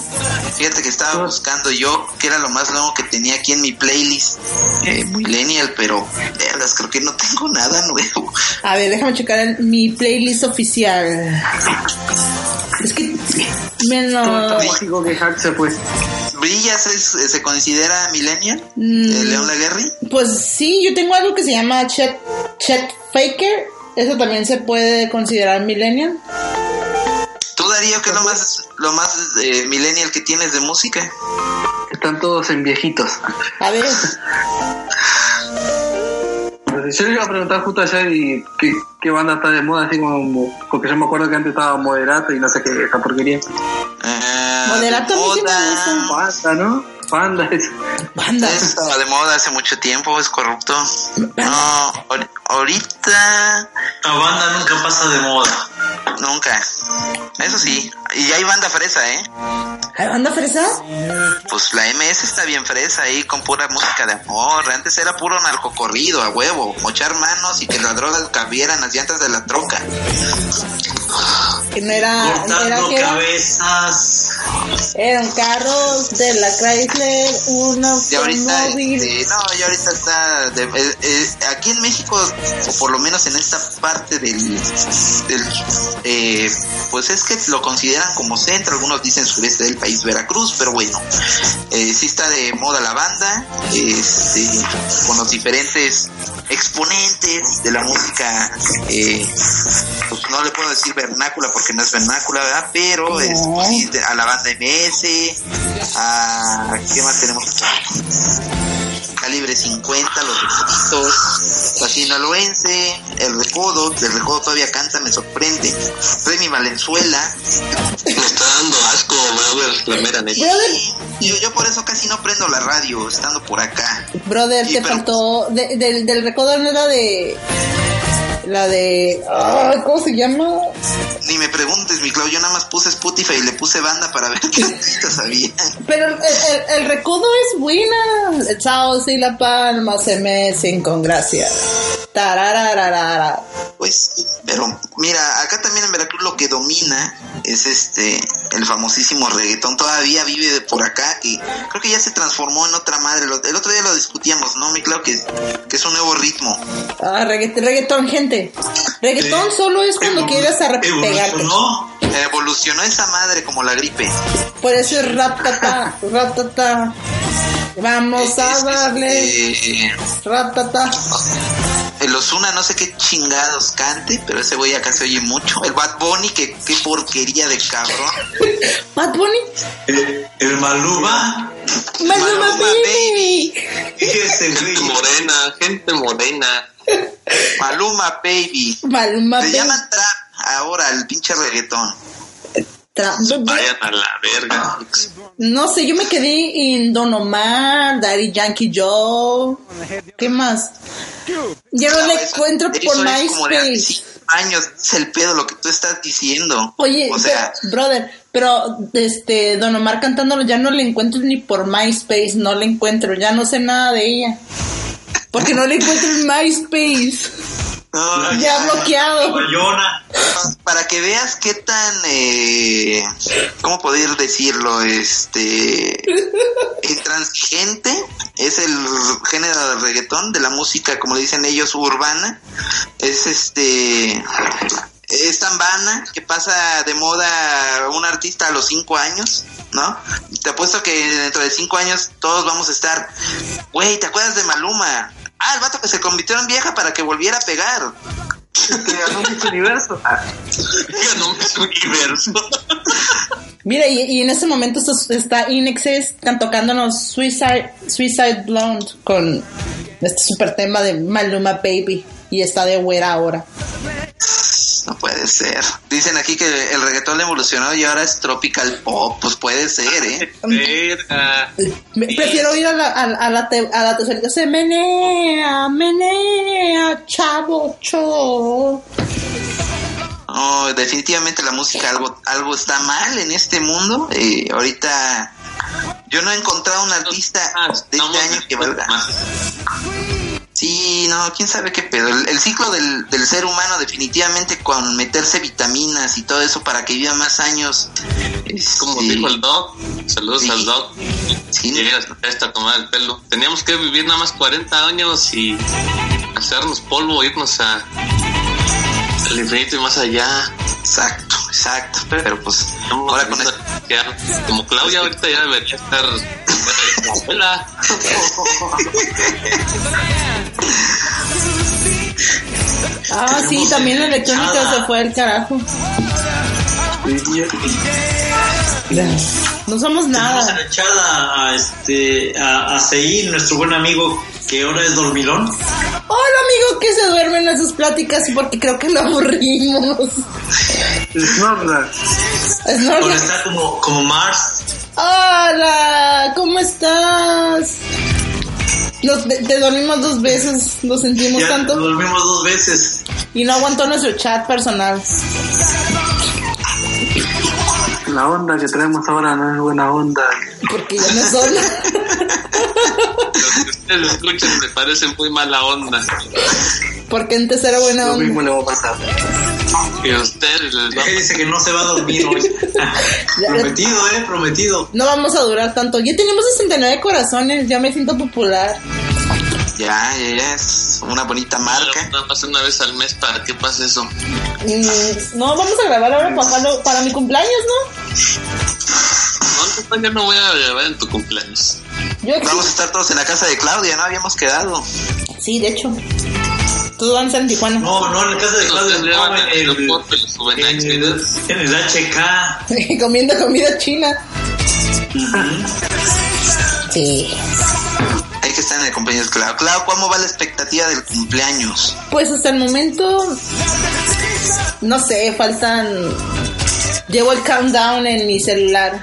Fíjate que estaba buscando yo que era lo más nuevo que tenía aquí en mi playlist eh, Millennial, pero vergas, creo que no tengo nada nuevo. A ver, déjame checar en mi playlist oficial. Es que, menos... Mágico que pues. ¿Brillas es, eh, se considera Millennial? Mm. ¿De León Laguerri? Pues sí, yo tengo algo que se llama Chet, Chet Faker. Eso también se puede considerar millennial. ¿Tú, Darío, qué es lo más, lo más eh, Millennial que tienes de música? Están todos en viejitos. A ver, Yo le iba a preguntar justo ayer y qué, qué banda está de moda, así como. Porque yo me acuerdo que antes estaba Moderato y no sé qué, esa porquería. Eh, Moderato a mí sí me moda. Banda, ¿no? Banda, es. banda. Eso estaba de moda hace mucho tiempo, es corrupto. No, ahor- ahorita La banda nunca pasa de moda. Nunca. Eso sí. Y hay banda fresa, ¿eh? ¿Hay banda fresa? Pues la MS está bien fresa ahí con pura música de amor. Antes era puro narcocorrido, a huevo. Mochar manos y que las drogas cabieran las llantas de la troca. No era, no era Cortando era, cabezas. eran carros de la Chrysler, un automóvil. este, no, y ahorita está, de- eh, eh, aquí en México, o por lo menos en esta parte del, del eh, pues es que lo consideran como centro, algunos dicen sureste del país, Veracruz, pero bueno, eh, sí está de moda la banda, este, con los diferentes exponentes de la música, eh, pues no le puedo decir vernácula porque no es vernácula, ¿verdad? Pero es, pues, sí, a la banda MS, a ¿qué más tenemos? Calibre 50, los requisitos, la sinaloense, el recodo, el recodo todavía canta, me sorprende. Remy Valenzuela, Me está dando asco, brother, la mera neta. Yo, yo por eso casi no prendo la radio estando por acá. brother, Sí, te pero- faltó. de- del, del recodo no era de. La de. ¿Cómo se llama? Ni me preguntes, mi Clau, yo nada más puse Spotify y le puse banda para ver qué había. Pero el, el- el recodo es buena. Sao y la palma se mecen con gracia. Tararararara. Pues, pero mira, acá también en Veracruz lo que domina es este, el famosísimo reggaetón. Todavía vive de por acá, que creo que ya se transformó en otra madre. El otro día lo discutíamos, ¿no? Mi Clau, que, que es un nuevo ritmo. Ah, reggaetón, reggaetón, gente. Reggaetón Sí. solo es cuando Evolu- quieres pegarte. Evolucionó. Evolucionó esa madre como la gripe. Por eso es ratata, ratata. Vamos a darle eh, ratata. el Osuna no sé qué chingados cante, pero ese güey acá se oye mucho. El Bad Bunny, que qué porquería de cabrón. Bad Bunny. El, el Maluma. Maluma Maluma, baby. Ese güey. morena, gente morena. Maluma Baby. Maluma Le baby. llaman trap ahora el pinche reggaetón. Tra- Vayan a la verga. No sé, yo me quedé en Don Omar, Daddy Yankee Joe. ¿Qué más? Ya no le encuentro por MySpace. años, es el pedo lo que tú estás diciendo. Oye, o sea, pero, brother, pero este Don Omar cantándolo ya no le encuentro ni por MySpace, no le encuentro, ya no sé nada de ella. Porque no le encuentro en MySpace. no, Ya bloqueado. Para que veas qué tan, eh, ¿cómo poder decirlo? Este, intransigente es el género de reggaetón, de la música, como le dicen ellos, urbana. Es este, es tan vana que pasa de moda un artista a los cinco años, ¿no? Te apuesto que dentro de cinco años todos vamos a estar, güey, ¿te acuerdas de Maluma? Ah, el vato que se convirtió en vieja para que volviera a pegar. Que ganó Miss Universo. Ah, Ganó un universo. Mira, y, y en este momento está Inexes, están tocándonos Suicide, Suicide Blonde con este super tema de Maluma Baby. Y está de güera ahora. No puede ser. Dicen aquí que el reggaetón evolucionó y ahora es tropical pop. Pues puede ser, ¿eh? Verga. Me- prefiero ir a la, a, a la, te- a la tercera. Se menea, menea, chavo, cho. No, definitivamente la música algo algo está mal en este mundo. Eh, ahorita yo no he encontrado un artista de este año que valga. más. Sí, no, quién sabe qué pedo. El, el ciclo del, del ser humano definitivamente con meterse vitaminas y todo eso para que viva más años. es, Como dijo el Doc, saludos Sí. al Doc. Sí. Llega a tomar el pelo. Teníamos que vivir nada más 40 años y hacernos polvo, irnos a al infinito y más allá. Exacto, exacto. Pero pues ahora con esto. Como Claudia ahorita ya debería estar en la abuela. Ah, sí, también la electrónica se fue al carajo. No somos nada. echada a, este, a, a Seí, nuestro buen amigo, que ahora es dormilón. Hola, amigo que se duerme en sus pláticas porque creo que lo aburrimos. Snorlax. Es Ahora normal. está como, como Mars. Hola, ¿cómo estás? Nos, te, te dormimos dos veces, lo sentimos Ya tanto dormimos dos veces. y no aguantó nuestro chat personal. La onda que traemos ahora no es buena onda. Porque ya no son. Los que ustedes lo escuchan me parecen muy mala onda. Porque antes era buena Lo mismo onda. le va a pasar. Y a ustedes les va Él dice que no se va a dormir hoy. prometido, eh, prometido. No vamos a durar tanto. Ya tenemos 69 corazones, ya me siento popular. Ya, ya, ya es una bonita marca. Nada más una vez al mes para que pase eso. Mm, no, vamos a grabar ahora para, para mi cumpleaños, ¿no? No, yo no voy a grabar en tu cumpleaños. Yo Vamos a estar todos en la casa de Claudia, ¿no? Habíamos quedado. Sí, de hecho. Todos van a ser en Tijuana. No, no, en el caso de Ustedes no, graban en el el, lo en el, en el HK. Comiendo comida china. Sí. Cumpleaños Clau. Clau, ¿cómo va la expectativa del cumpleaños? Pues hasta el momento, no sé, faltan... Llevo el countdown en mi celular.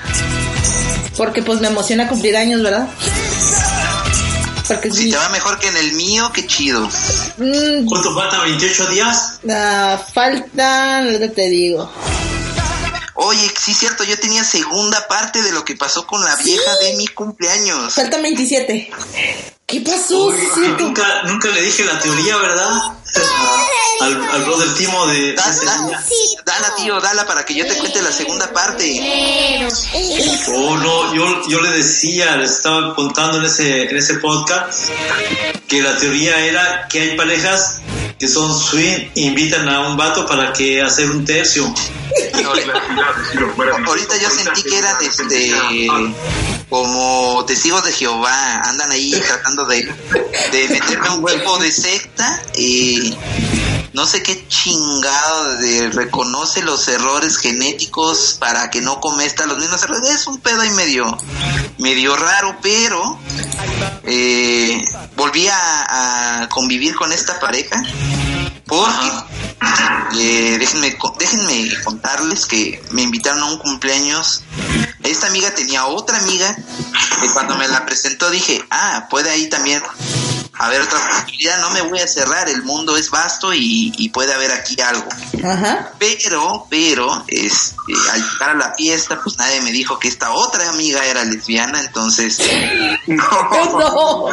Porque pues me emociona cumplir años, ¿verdad? Porque Si sí. te va mejor que en el mío, qué chido. Mm, ¿Cuánto falta? ¿28 días? ah, faltan, ahorita te digo. Oye, sí es cierto, yo tenía segunda parte de lo que pasó con la vieja de mi cumpleaños. Faltan 27. ¿Qué pasó? Uy, nunca, nunca le dije la teoría, ¿verdad? Al, al brother Timo de, Da- ese da- día. dala, tío, dala para que yo te cuente la segunda parte. Oh, no, yo, yo le decía, le estaba contando en ese, en ese podcast que la teoría era que hay parejas que son swing e invitan a un vato para que hacer un tercio. Ahorita yo sentí que eran este como testigos de Jehová, andan ahí tratando de, de meterme a un tipo de secta y no sé qué chingado de reconoce los errores genéticos para que no cometa los mismos errores. Es un pedo ahí medio, medio raro, pero eh, volví a, a convivir con esta pareja porque eh, déjenme, déjenme contarles que me invitaron a un cumpleaños. Esta amiga tenía otra amiga que cuando me la presentó dije, ah, puede ahí también haber otra posibilidad, no me voy a cerrar, el mundo es vasto y, y puede haber aquí algo. Ajá. Pero, pero, este, al llegar a la fiesta, pues nadie me dijo que esta otra amiga era lesbiana, entonces... No.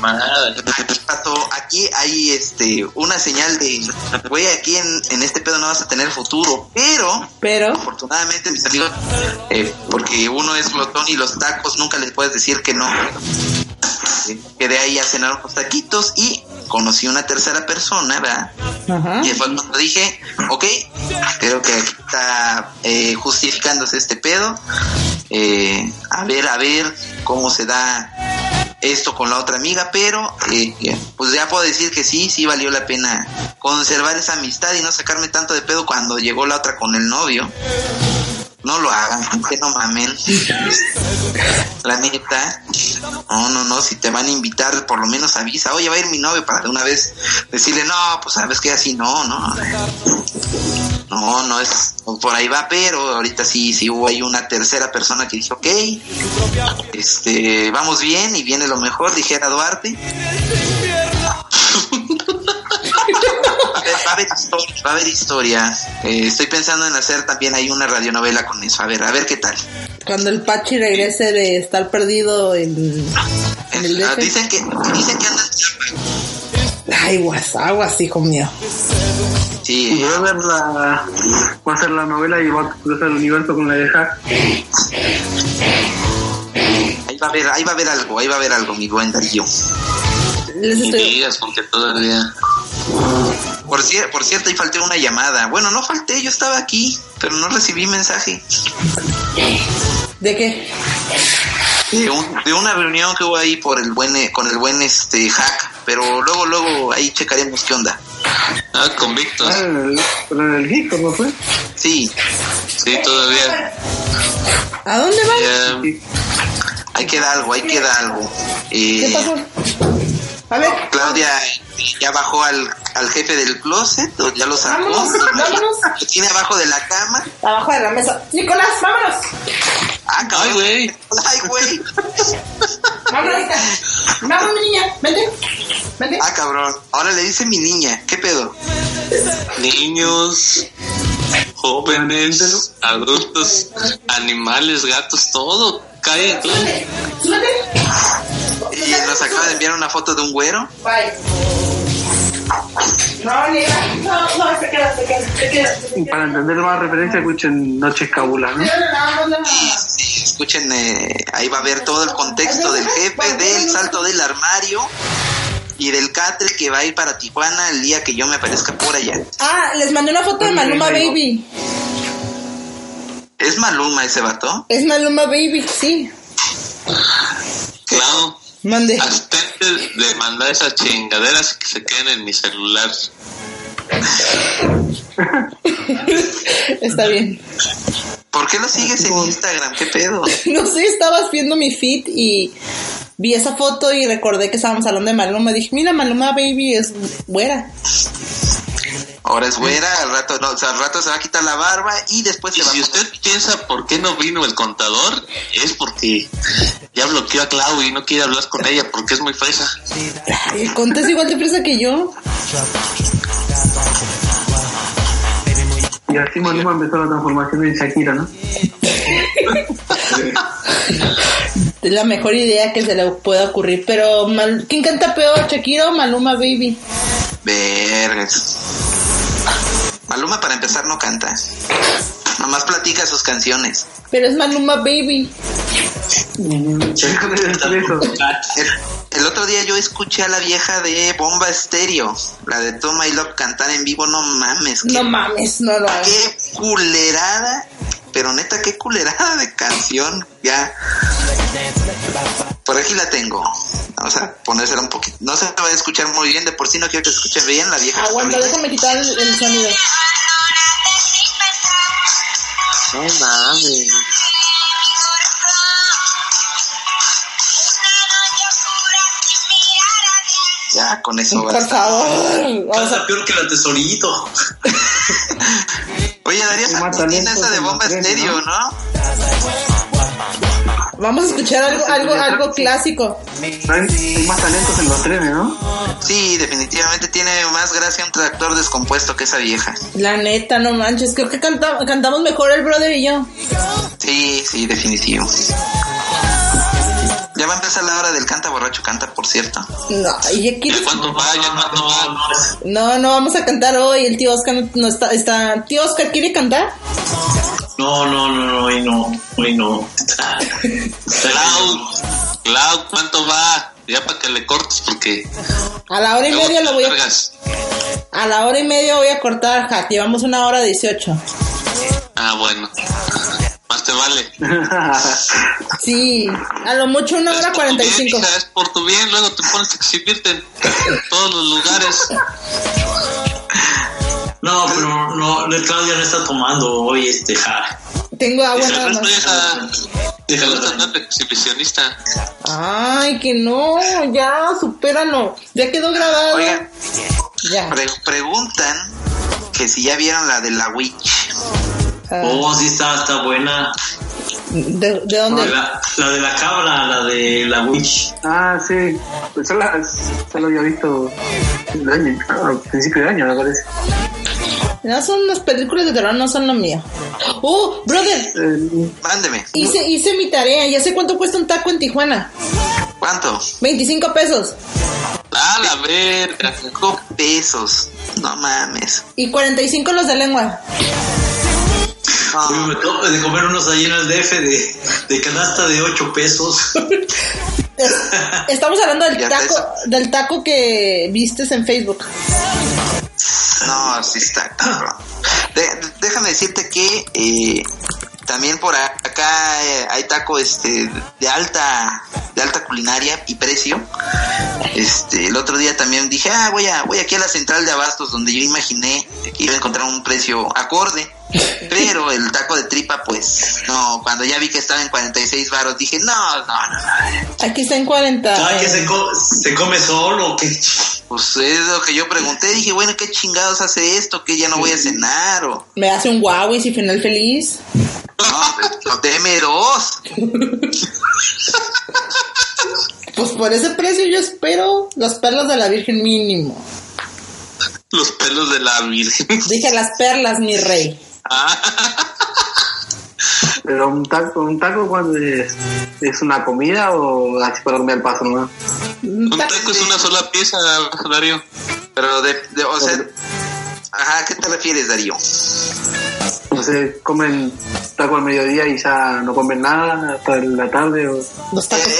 Madre. Aquí, Pato, aquí hay este una señal de güey aquí en, en este pedo no vas a tener futuro pero Pero, afortunadamente mis amigos eh, porque uno es glotón y los tacos nunca les puedes decir que no quedé ahí a cenar unos taquitos y conocí una tercera persona, ¿verdad? Ajá. Y fue cuando dije, ok, creo que aquí está eh, justificándose este pedo. Eh, a ver, a ver cómo se da esto con la otra amiga, pero eh, pues ya puedo decir que sí, sí valió la pena conservar esa amistad y no sacarme tanto de pedo cuando llegó la otra con el novio. No lo hagan, que no mamen. La neta. No, no, no, si te van a invitar, por lo menos avisa, oye, va a ir mi novio para de una vez decirle, no, pues sabes que así no, no. No, no es, por ahí va, pero ahorita sí, sí hubo ahí una tercera persona que dijo, ok, este, vamos bien y viene lo mejor, dijera Duarte. va a haber historias, va a haber historias. Eh, estoy pensando en hacer también ahí una radionovela con eso. A ver, a ver qué tal. Cuando el Pachi regrese de estar perdido en, en el Ah, DF. dicen que dicen que anda en Chiapas. Ay, guas, aguas, hijo mío. Sí, voy a ver la. Voy a hacer la novela y voy a cruzar el universo con la de Hack. ahí va a haber, ahí va a haber algo, ahí va a haber algo, mi buen Darío. Les estoy... digas con que todavía. Por, cier- por cierto, ahí falté una llamada. Bueno, no falté, yo estaba aquí, pero no recibí mensaje. ¿De qué? De, un- de una reunión que hubo ahí por el buen, eh, con el buen este hack, pero luego, luego ahí checaremos qué onda. Ah, convictos. Ah, en el, pero en el Geek, ¿no fue? Sí, Sí, todavía. ¿A dónde van? Ya, ahí queda algo, ahí queda algo. ¿Qué Eh, pasó? A ver, Claudia ya bajó al, al jefe del closet, o ya lo sacó. vámonos, vámonos. Lo tiene abajo de la cama. Abajo de la mesa. Nicolás, vámonos. Ah, cabrón. Ay, güey. Ay, güey. Vámonos. Vamos, mi niña. Vente. Vente. Ah, cabrón. Ahora le dice mi niña. ¿Qué pedo? niños, jóvenes, adultos, animales, gatos, todo. Cae todo. Súbete. Y nos acaba de enviar una foto de un güero. Bye. No, negra. No, no, se queda, se queda, se queda. Se Y queda. para entender más referencia, escuchen Noches Cabula, ¿no? Sí, escuchen, eh, ahí va a ver todo el contexto del jefe, del salto del armario y del catre que va a ir para Tijuana el día que yo me aparezca por allá. Ah, les mandé una foto de Maluma Baby. ¿Es Maluma ese vato? Es Maluma Baby, sí. Claro. Mande. Abstente de mandar esas chingaderas que se queden en mi celular. Está bien. ¿Por qué lo sigues en Instagram? ¿Qué pedo? No sé, estabas viendo mi feed y vi esa foto y recordé que estábamos hablando de Maluma. Dije, mira, Maluma Baby es güera. Ahora es güera, al rato, no, o sea, al rato se va a quitar la barba y después Y se va si a usted piensa por qué no vino el contador, es porque ya bloqueó a Clau y no quiere hablar con ella porque es muy fresa. El es igual de presa que yo. Y así Maluma empezó la transformación en Shakira, ¿no? Es la mejor idea que se le pueda ocurrir. Pero, Mal- ¿quién canta peor, Shakira o Maluma Baby? Vergas. Maluma para empezar no canta. Nomás platica sus canciones. Pero es Maluma Baby. El, otro día yo escuché a la vieja de Bomba Estéreo, la de Toma y Love cantar en vivo, no mames. No mames, no lo hagas. qué culerada, pero neta, qué culerada de canción, ya. Por aquí la tengo. Vamos a ponérsela un poquito. No se va a escuchar muy bien, de por sí no quiero que se escuche bien la vieja. Aguanta, déjame quitar el, el sonido. No mames. Ya, con eso Por basta. favor. Vamos a- Canta peor que la tesorito. Oye, tiene talentos esa de Bomba Estéreo, ¿no? Vamos a escuchar algo, algo, algo clásico. Hay, más talentos en los trenes, ¿no? Sí, definitivamente tiene más gracia un tractor descompuesto que esa vieja. La neta, no manches. Creo que canta- cantamos mejor el brother y yo. Sí, sí, definitivo. Ya va a empezar la hora del canta borracho canta, por cierto. No, y ya ¿Ya quieres- cuánto va? ¿Ya cuánto va? No, no vamos a cantar hoy. El tío Oscar no, no está, está. ¿Tío Oscar quiere cantar? No, no, no, no, hoy no, hoy no. Clau, Clau, ¿cuánto va? ya para que le cortes, porque. A la hora y media lo voy a... largas. A la hora y media voy a cortar, Hack. Llevamos una hora dieciocho. Ah, bueno. Más te vale. Sí, a lo mucho una hora cuarenta y cinco. hija, es por tu bien, luego te pones a exhibirte en todos los lugares. No, pero no, no, Claudia no está tomando hoy este ja. Tengo agua nada más. deja. De exhibicionista. Ay, que no, ya, supéralo. Ya quedó grabado. Oigan, Ya. pre- preguntan que si ya vieron la de la Witch. Ah, Oh, sí está, está buena. ¿de, dónde? de la- la de la cabra, la de la witch. Ah, sí. Pues solo, solo había visto el año, ah, a principio de año, me parece. No son las películas de terror, no son lo mío. Oh, brother, Eh, Mándeme. hice, hice mi tarea. Ya sé cuánto cuesta un taco en Tijuana. ¿Cuánto? 25 pesos. Ah, la verga. Cinco pesos. No mames. Y 45 los de lengua. Uy, me acabo de comer unos ahí en el DF de, de canasta de 8 pesos. Es- Estamos hablando del taco, del taco que vistes en Facebook. No, sí está déjame decirte que eh, también por acá eh, hay taco este de alta de alta culinaria y precio. Este, el otro día también dije, ah, voy a voy aquí a la central de abastos donde yo imaginé que iba a encontrar un precio acorde. Pero el taco de tripa, pues, no, cuando ya vi que estaba en 46 varos, dije, no, no, no, no. Aquí está en 40. Ay, que se, co- se come solo, o ¿qué? Pues es lo que yo pregunté, dije, bueno, ¿qué chingados hace esto? Que ya no voy a cenar o... Me hace un guau y si final feliz. No, pues, deme dos. Pues por ese precio yo espero las perlas de la Virgen mínimo. Los pelos de la virgen. Dije las perlas, mi rey. Pero un taco, un taco cuando es, es una comida o así para dormir al paso, ¿no? un taco es una sola pieza, Darío. Pero de, de- o sea, ajá, ¿a qué te refieres, Darío? No sé, comen taco al mediodía y ya no comen nada hasta la tarde o...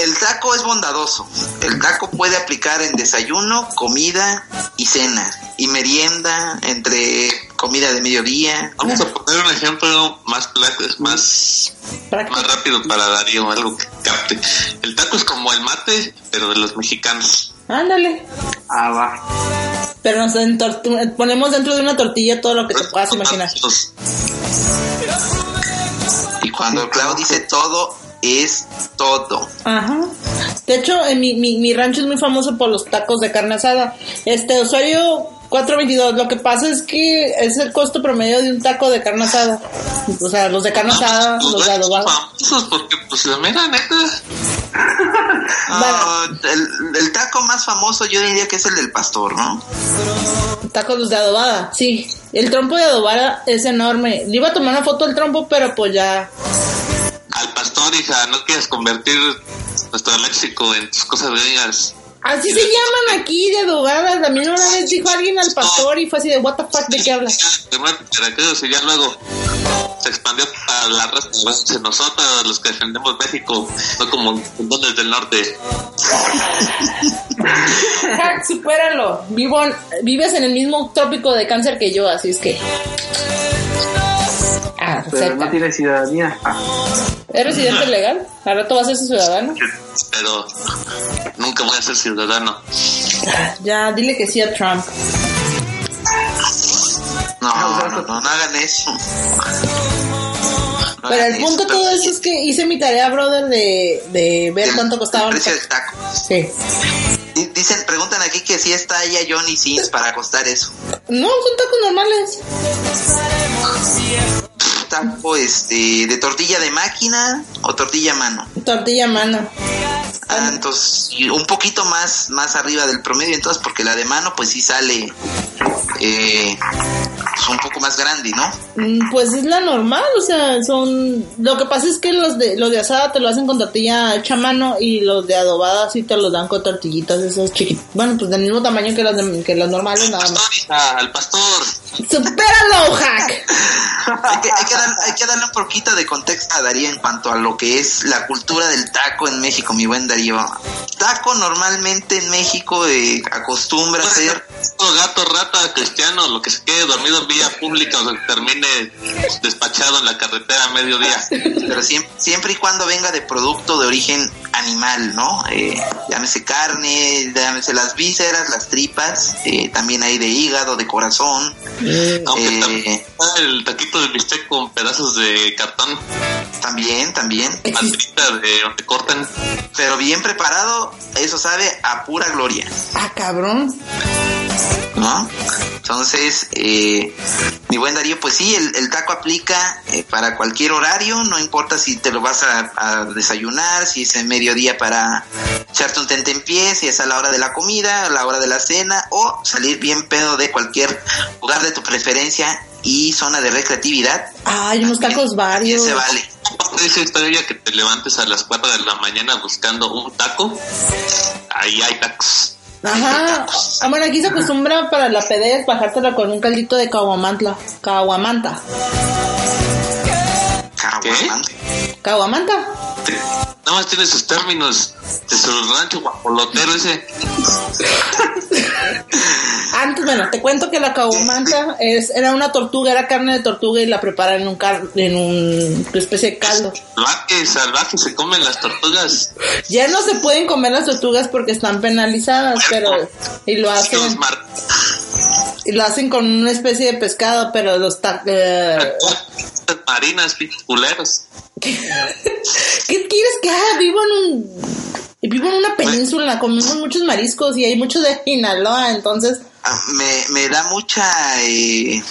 El taco es bondadoso. El taco puede aplicar en desayuno, comida y cena. Y merienda entre comida de mediodía. Vamos a poner un ejemplo más más, Práctico. más rápido para Darío, algo que capte. El taco es como el mate, pero de los mexicanos. Ándale. Ah, va. Pero nos ponemos dentro de una tortilla todo lo que te puedas imaginar. Los- Y cuando Clau dice todo, es todo. Ajá. De hecho, en mi, mi, mi rancho es muy famoso por los tacos de carne asada. Este, usuario 422. Lo que pasa es que es el costo promedio de un taco de carne asada. O sea, los de carne asada, los los de famosos porque, pues, la mera neta, No, el, el taco más famoso yo diría que es el del pastor, ¿no? Tacos los de adobada, sí. El trompo de adobada es enorme. Le iba a tomar una foto del trompo, pero pues ya. al pastor, hija, no quieres convertir nuestro léxico en tus cosas griegas. Así se llaman aquí de adobadas. A mí una vez dijo alguien al pastor y fue así de, ¿What the fuck? ¿De qué hablas? Veracruz y ya luego se expandió a la raza de nosotros, los que defendemos México, no como montones del norte. Hack, supéralo. Vivo vives en el mismo trópico de cáncer que yo, así es que. Ah, Pero cerca. no tiene ciudadanía. Ah, ¿Es residente legal? ¿Al rato vas a ser ciudadano? Pero nunca voy a ser ciudadano. Ya, dile que sí a Trump. No, no, no, no hagan eso. No Pero el punto de todo eso es que hice mi tarea, brother, de, de ver el- cuánto el costaba. precio del taco. Sí. Di- Dicen, preguntan aquí que si está ella Johnny Sins para costar eso. No, son tacos normales. Taco este de tortilla de máquina o tortilla a mano. Tortilla a mano. Ah, entonces un poquito más más arriba del promedio entonces porque la de mano pues sí sale eh, pues, un poco más grande, ¿no? Mm, Pues es la normal, o sea, son... Lo que pasa es que los de los de asada te lo hacen con tortilla hecha a mano y los de adobada sí te los dan con tortillitas esas chiquitas. Bueno, pues del mismo tamaño que las, de- que las normales, nada más. Hija, al pastor. ¡Supéralo, Hack! Hay que, hay, que dar- hay que darle un poquito de contexto a Darío en cuanto a lo que es la cultura del taco en México, mi buen Darío. taco normalmente en México eh, acostumbra a ser gato, rata, cristiano, lo que se quede dormido en vía pública o que termine despachado en la carretera a mediodía. pero siempre, siempre y cuando venga de producto de origen animal, ¿no? Eh, llámese carne, llámese las vísceras, las tripas, eh, también hay de hígado, de corazón. Aunque Eh, también el taquito de bistec con pedazos de cartón, también, también. de donde cortan. Pero bien preparado, eso sabe a pura gloria. Ah, cabrón. Entonces, eh, mi buen Darío, pues sí, el, el taco aplica eh, para cualquier horario, no importa si te lo vas a, a desayunar, si es en mediodía para echarte un tentempié, si es a la hora de la comida, a la hora de la cena, o salir bien pedo de cualquier lugar de tu preferencia y zona de recreatividad. Ay, unos tacos varios. Se vale. Dice historia que te levantes a las 4 de la mañana buscando un taco. Ahí hay tacos. Ajá. Ah, bueno, aquí se acostumbra para la pedez bajártela con un caldito de caguamantla. Caguamanta. Caguamán. Caguamanta. Nada más tiene sus términos de su rancho guapolotero ese. Antes, bueno, te cuento que la caguamanta es, era una tortuga, era carne de tortuga y la preparan en un car en un especie de caldo. Salvaje, salvaje, se comen las tortugas. Ya no se pueden comer las tortugas porque están penalizadas, pero y lo hacen y lo hacen con una especie de pescado, pero los ta- eh, marinas, pinches culeros. ¿Qué quieres que haga? Vivo en un vivo en una península, comemos muchos mariscos y hay muchos de Sinaloa, entonces me, me da mucha, eh,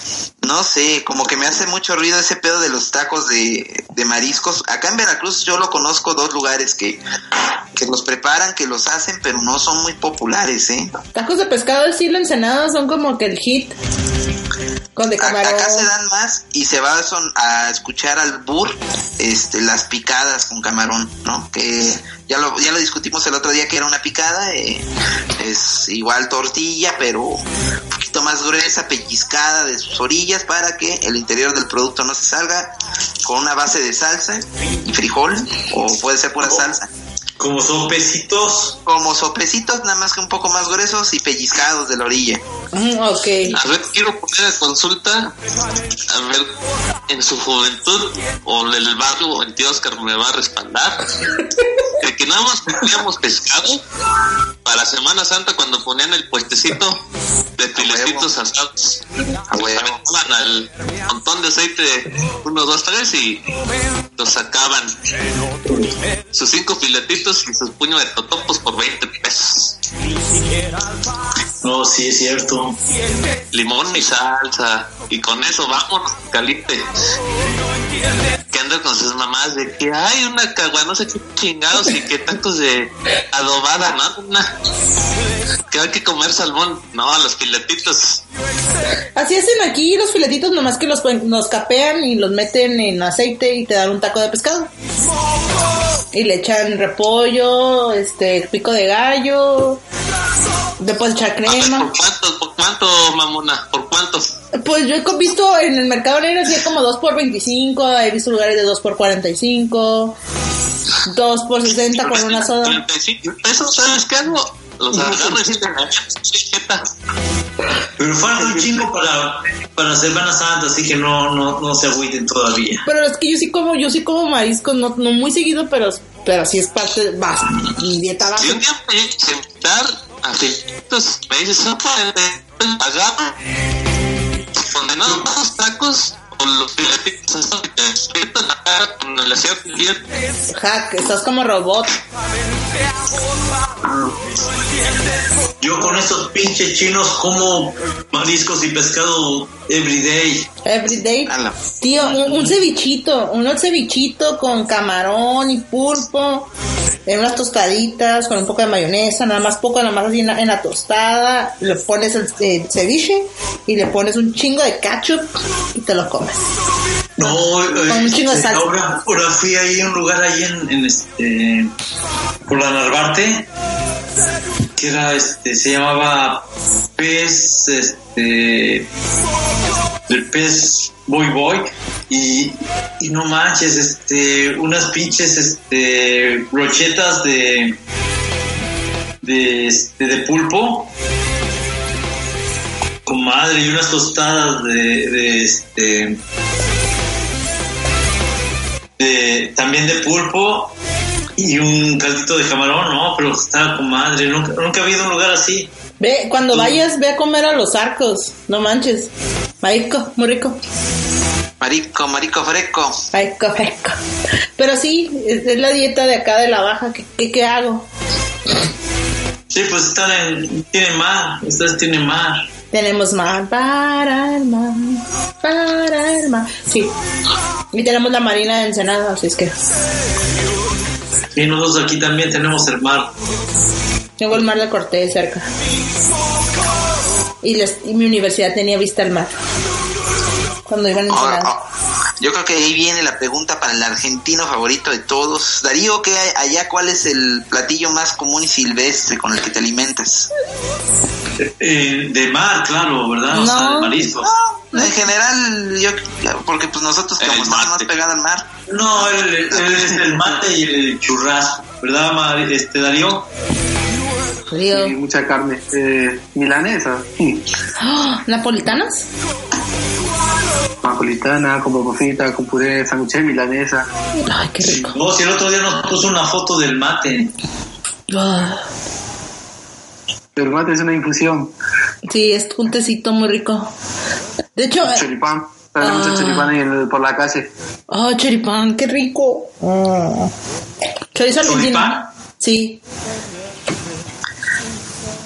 no sé, como que me hace mucho ruido ese pedo de los tacos de, de mariscos. Acá en Veracruz yo lo conozco dos lugares que, que los preparan, que los hacen, pero no son muy populares, ¿eh? tacos de pescado de estilo ensenada son como que el hit con de camarón. Acá se dan más y se va a escuchar al bur este, las picadas con camarón, ¿no? Que ya lo, ya lo discutimos el otro día que era una picada, eh, es igual tortilla, pero un poquito más gruesa, pellizcada de sus orillas para que el interior del producto no se salga con una base de salsa y frijol, o puede ser pura salsa. Como son pesitos, Como sopecitos, nada más que un poco más gruesos y pellizcados de la orilla. Mm, ok. A ver, quiero poner a consulta. A ver, en su juventud o en el barrio, el tío Oscar me va a respaldar. De que nada más comíamos pescado para Semana Santa cuando ponían el puestecito de filetitos asados. Aventaban al montón de aceite, uno, dos, tres y los sacaban. Sus cinco filetitos y sus puños de totopos por 20 pesos. no, sí es cierto. limón y salsa. Y con eso vámonos caliente que anda con sus mamás de que hay una cagua no sé qué chingados y que tacos de adobada no Una- que hay que comer salmón no los filetitos. Así hacen aquí los filetitos, nomás que los, los capean y los meten en aceite y te dan un taco de pescado. Y le echan repollo, este, pico de gallo, después echar a ver, crema. por cuánto por cuánto mamona por cuánto Pues yo he visto en el mercado negro así como 2 por 25, he visto lugares de 2 por 45, 2 por 60 con una soda. 35 pesos sabes qué hago los agarro y sí, jeta. Pero falta un chingo para, para Semana Santa, así que no, no, no se agüiten todavía. Pero es que yo sí como, yo sí como mariscos, no, no muy seguido, pero, pero sí es parte, vas, mi dieta Si básica. un día me llegas a invitar a filetitos, me dices, "Opa, eh, agarra, condenado los tacos los con bien. Hack, estás como robot. Yo con esos pinches chinos como mariscos y pescado everyday. Everyday. Tío, un, un cevichito, un cevichito con camarón y pulpo, en unas tostaditas, con un poco de mayonesa, nada más poco, nada más así en la, en la tostada, le pones el, el ceviche y le pones un chingo de ketchup y te lo comes. No, Con este, salsa. ahora, ahora fui ahí a un lugar ahí en, en este por la Narvarte que era este se llamaba pez este el pez boy boy y, y no manches este unas pinches este brochetas de de, este, de pulpo. Comadre, y unas tostadas de, de este. De, también de pulpo y un caldito de camarón, no, pero estaba comadre. Nunca, nunca ha habido un lugar así. Ve, cuando vayas, ve a comer a los arcos. No manches. Marico, muy rico. Marico, marico fresco. Marico, fresco. Pero sí, es, es la dieta de acá de la baja. ¿Qué, qué, qué hago? Sí, pues están en. Tienen mar, ustedes tienen mar. Tenemos mar para el mar, para el mar. Sí. Y tenemos la marina de Ensenada, así es que. Y nosotros aquí también tenemos el mar. Tengo el mar de Cortés cerca. Y, les- y mi universidad tenía vista al mar. Cuando iban a Ahora, Ensenada. Yo creo que ahí viene la pregunta para el argentino favorito de todos. Darío, ¿qué hay allá? ¿Cuál es el platillo más común y silvestre con el que te alimentas? Eh, de mar, claro, ¿verdad? O sea, de mariscos. No, en general, yo, porque pues nosotros El como estamos más pegados al mar, No, es el mate y el churrasco, ¿verdad, Mari- este, Darío? Río. Y mucha carne. Eh, milanesa. ¿Napolitanas? Napolitana, con papafita, con puré, sándwich milanesa. Ay, qué rico. No, si el otro día nos puso una foto del mate. Ah, El mate es una infusión. Sí, es un tecito muy rico. De hecho, Choripán. Sale Ah. mucho choripán ahí en el- por la calle. oh, choripán, qué rico. Ah. Chorizo argentino. ¿Choripán? Sí.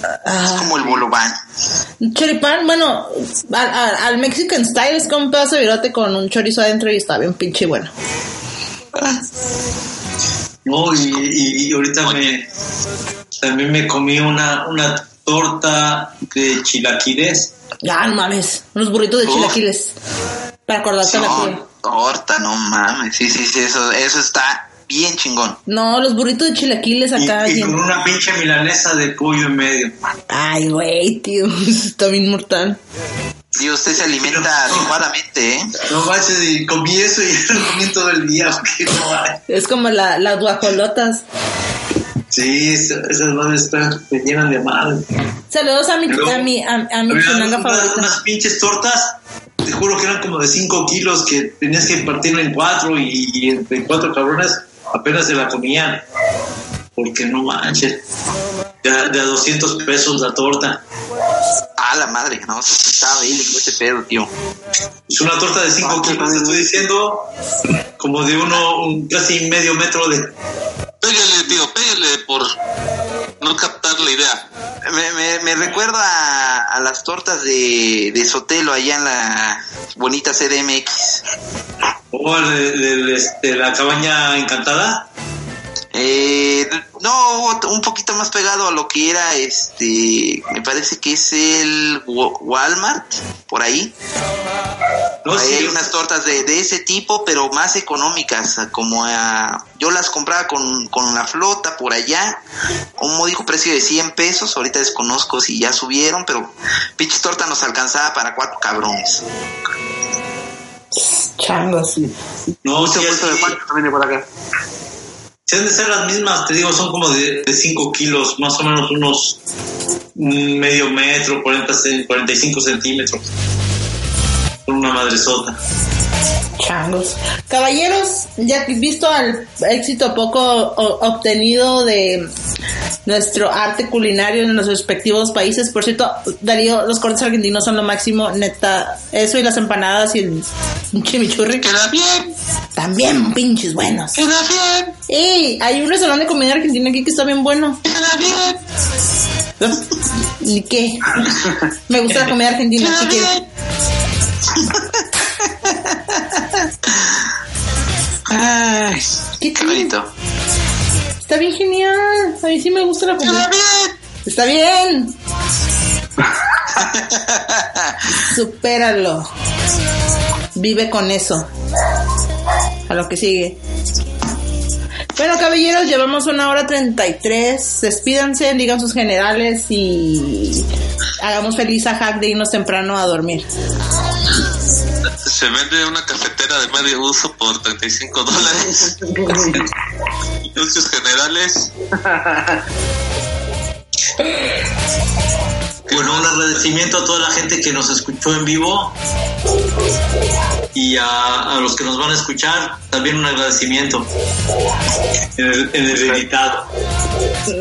es Ah, como el bolobán. Choripán, bueno, al, al- al Mexican style es como un pedazo de virote con un chorizo adentro y está bien pinche bueno. No, y, y- y ahorita me, también me comí una, una torta de chilaquiles. Ya, no mames, unos burritos de Uf. chilaquiles. Para acordarte la No, cura. torta, no mames. Sí, sí, sí, eso, eso está bien chingón. No, los burritos de chilaquiles Y, acá. y bien- con una pinche milanesa de pollo en medio. Ay, güey, tío, está bien mortal. Y usted se alimenta adecuadamente, ¿eh? No manches, y comí eso y lo comí todo el día. no. Es como la, las guajolotas. Sí, esas madres están, te llenan de madre. Saludos a mi, Luego, a mi, a, a mi unas, favorita. unas pinches tortas, te juro que eran como de 5 kilos, que tenías que partirla en cuatro y, y entre cuatro cabrones apenas se la comían. Porque no manches. De, a- de a 200 pesos la torta. A la madre, no, está bélico ese pedo, tío. Es una torta de 5 Ah, kilos, te estoy diciendo, como de uno, un casi medio metro de... Pégale, tío, pégale por no captar la idea. Me, me, me recuerda a, a las tortas de, de Sotelo allá en la bonita CDMX. O de, de- de- este, la cabaña encantada. Eh, no, un poquito más pegado a lo que era este, me parece que es el Wa- Walmart, por ahí. No, Ahí sí, hay unas tortas de, de ese tipo, pero más económicas, como a, yo las compraba con, con la flota por allá, un módico precio de 100 pesos, ahorita desconozco si ya subieron, pero pinche torta nos alcanzaba para cuatro cabrones. Changos. no, Mucho sí, también por acá. Sí, han de ser las mismas, te digo, son como de 5 kilos, más o menos unos medio metro, 40, ce- 45 centímetros. Una madresota. Changos. Caballeros, ya que visto al éxito poco obtenido de nuestro arte culinario en los respectivos países, por cierto, Darío, los cortes argentinos son lo máximo, neta. Eso y las empanadas y el chimichurri. Queda bien, También pinches buenos. queda bien, ¡Ey! Hay un restaurante de comida argentina aquí que está bien bueno. queda bien, ¿Y qué? Me gusta la comida argentina, Ay, ¿Qué bonito. Está bien genial. A mí sí me gusta la bien. Está bien. Supéralo. Vive con eso. A lo que sigue. Bueno, caballeros, llevamos una hora treinta y tres. Despídanse, digan sus generales y hagamos feliz a Hack de irnos temprano a dormir. Se vende una cafetera de medio uso por 35 dólares. Anuncios generales. Bueno, un agradecimiento a toda la gente que nos escuchó en vivo y a, a los que nos van a escuchar, también un agradecimiento en el, en el editado.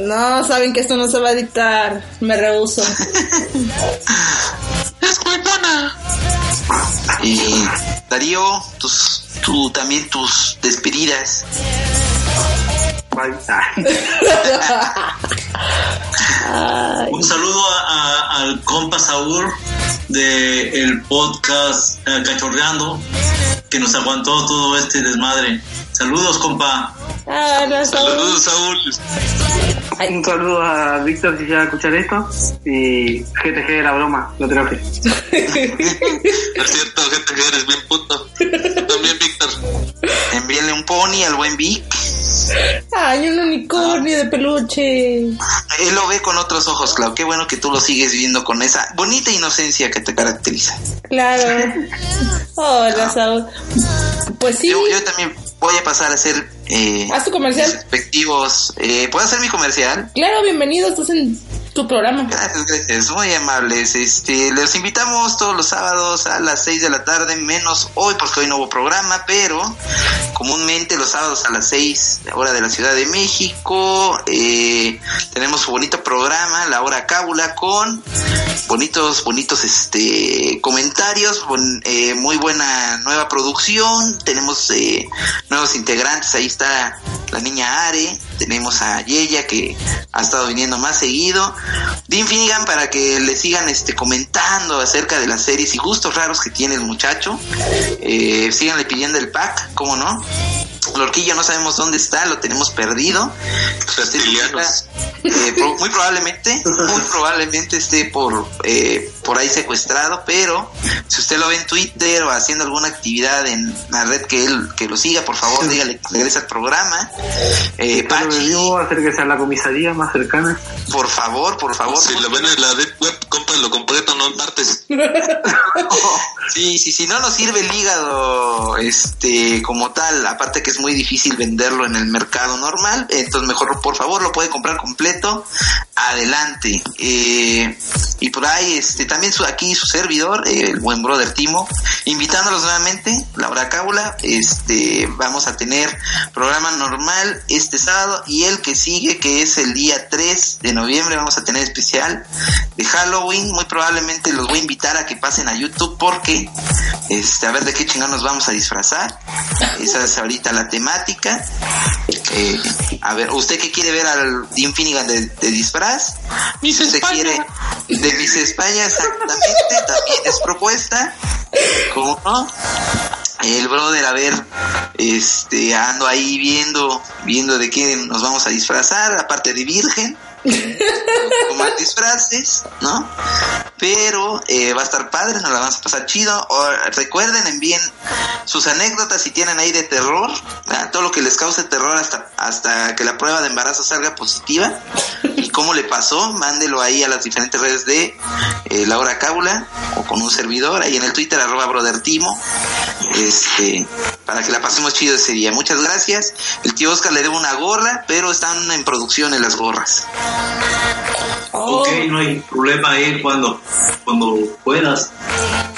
No, saben que esto no se va a editar. Me rehuso. Es buena. Y Darío, tus, tú también tus despedidas. Un saludo a- a- al compa Saúl de el podcast eh, Cachorreando que nos aguantó todo este desmadre. Saludos, compa. Ay, no, Saúl. Saludos, Saúl. Un saludo a Víctor si llega a escuchar esto. Y GTG de la broma, no te enojes. Es cierto, que eres bien puto. También, Víctor. Envíenle un pony al buen Vic. Ay, un unicornio de peluche. Él lo ve con otros ojos, Clau. Qué bueno que tú lo sigues viendo con esa bonita inocencia que te caracteriza. Claro. Hola, Saúl. Pues sí. Yo, yo también voy a pasar a hacer eh, Haz tu comercial. respectivos. Eh, ¿Puedo hacer mi comercial? Claro, bienvenido. Estás en tu programa. Gracias, gracias, muy amables. Este, les invitamos todos los sábados a las 6 de la tarde, menos hoy porque hoy no hubo programa, pero comúnmente los sábados a las 6, hora de la Ciudad de México, eh, tenemos su bonito programa, la hora cábula, con bonitos, bonitos este comentarios, bon- eh, muy buena nueva producción, tenemos eh, nuevos integrantes, ahí está la niña Are, tenemos a Yeya que ha estado viniendo más seguido, Dean Finnegan para que le sigan este comentando acerca de las series y gustos raros que tiene el muchacho, eh, síganle pidiendo el pack, ¿cómo no? Lorquillo no sabemos dónde está, lo tenemos perdido. Usted Reptilianos. eh, pro- muy probablemente, muy probablemente esté por eh, por ahí secuestrado, pero si usted lo ve en Twitter o haciendo alguna actividad en la red que él que lo siga, por favor, dígale que regrese al programa. Eh, Pero Pachi, vivo, acérquese a la comisaría más cercana. por favor, por favor. Si lo ven en la web, cómprenlo completo, no en partes. Sí, sí, si no nos sirve el hígado, este, como tal, aparte que es muy difícil venderlo en el mercado normal, entonces mejor, por favor, lo puede comprar completo, adelante. Eh, y por ahí, este, también su, aquí su servidor, el buen brother Timo, invitándolos nuevamente, Laura Cábula, este, vamos a tener programa normal este sábado y el que sigue, que es el día 3 de noviembre, vamos a tener especial de Halloween, muy probablemente los voy a invitar a que pasen a YouTube porque, este, a ver de qué chingón nos vamos a disfrazar, esa es ahorita la temática, Eh, a ver, ¿usted qué quiere ver al Dean Finnegan de, de disfraz? Miss Si usted España. quiere de Miss España, exactamente, también es propuesta, ¿cómo no? El brother, a ver, este, ando ahí viendo, viendo de qué nos vamos a disfrazar, aparte de virgen, más disfraces, ¿no? Pero eh, va a estar padre, nos la vamos a pasar chido. O, recuerden, envíen sus anécdotas si tienen ahí de terror, todo lo que les cause terror hasta, hasta que la prueba de embarazo salga positiva. Y cómo le pasó, mándelo ahí a las diferentes redes de eh, Laura Cábula o con un servidor, ahí en el Twitter, arroba brothertimo, este, para que la pasemos chido ese día. Muchas gracias. El tío Oscar le debe una gorra, pero están en producción en las gorras. Oh, Ok, no hay problema ahí cuando, cuando puedas.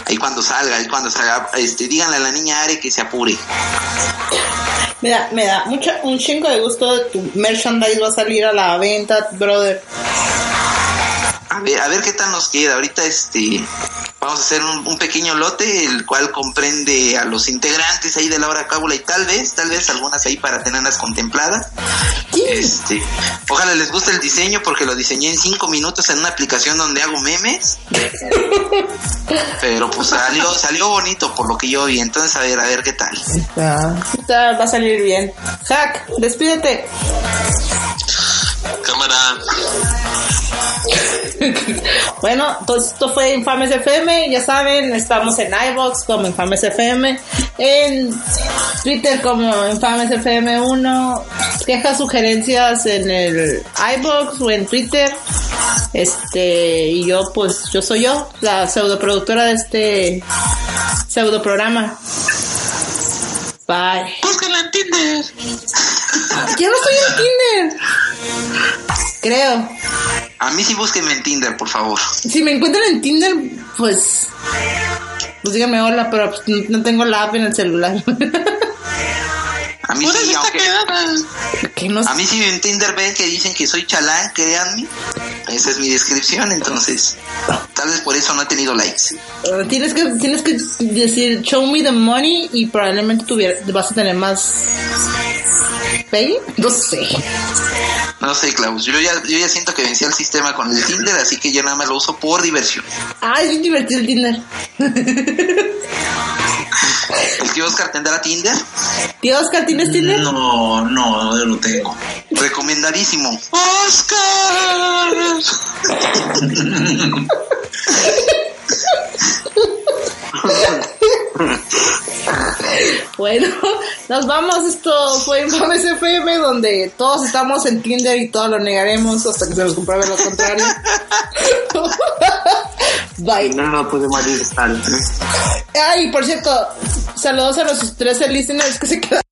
Ahí cuando salga, ahí cuando salga, este, díganle a la niña Are que se apure. me da, me da mucha, un chingo de gusto. Tu merchandise va a salir a la venta, brother. A ver, a ver qué tal nos queda. Ahorita este vamos a hacer un, un pequeño lote, el cual comprende a los integrantes ahí de la hora cábula y tal vez, tal vez algunas ahí para tenerlas contempladas. Este, ojalá les guste el diseño porque lo diseñé en cinco minutos en una aplicación donde hago memes. Pero pues salió, salió bonito por lo que yo vi. Entonces a ver, a ver qué tal. Está- va a salir bien. Hack, despídete. Cámara. Bueno, entonces esto fue Infames FM, ya saben, estamos en iBox como Infames FM, en Twitter como Infames FM 1, quejas, sugerencias en el iBox o en Twitter. Este, y yo pues yo soy yo, la pseudoproductora de este pseudo programa. Bye. Búsquenla en Tinder. Ya no estoy en Tinder. Creo. A mí sí búsquenme en Tinder, por favor. Si me encuentran en Tinder, pues. Pues díganme hola, pero pues, no tengo la app en el celular. A mí sí, aunque... que no A mí si en Tinder ven que dicen que soy chalán, créanme. Esa es mi descripción, entonces... Tal vez por eso no he tenido likes. Uh, tienes que tienes que decir show me the money y probablemente tuviera, vas a tener más pay no sé No sé, Klaus. Yo ya, yo ya siento que vencí al sistema con el Tinder, así que yo nada más lo uso por diversión. ah es bien divertido el Tinder ¿El tío Oscar tendrá Tinder? tío Oscar tienes Tinder No, no, yo no tengo. Recomendadísimo. ¡Oscar! bueno nos vamos. Esto fue Infames FM donde todos estamos en Tinder y todos lo negaremos hasta que se nos compruebe lo contrario. Bye. Nada puede morir tal. ay por cierto saludos a los tres listeners que se quedaron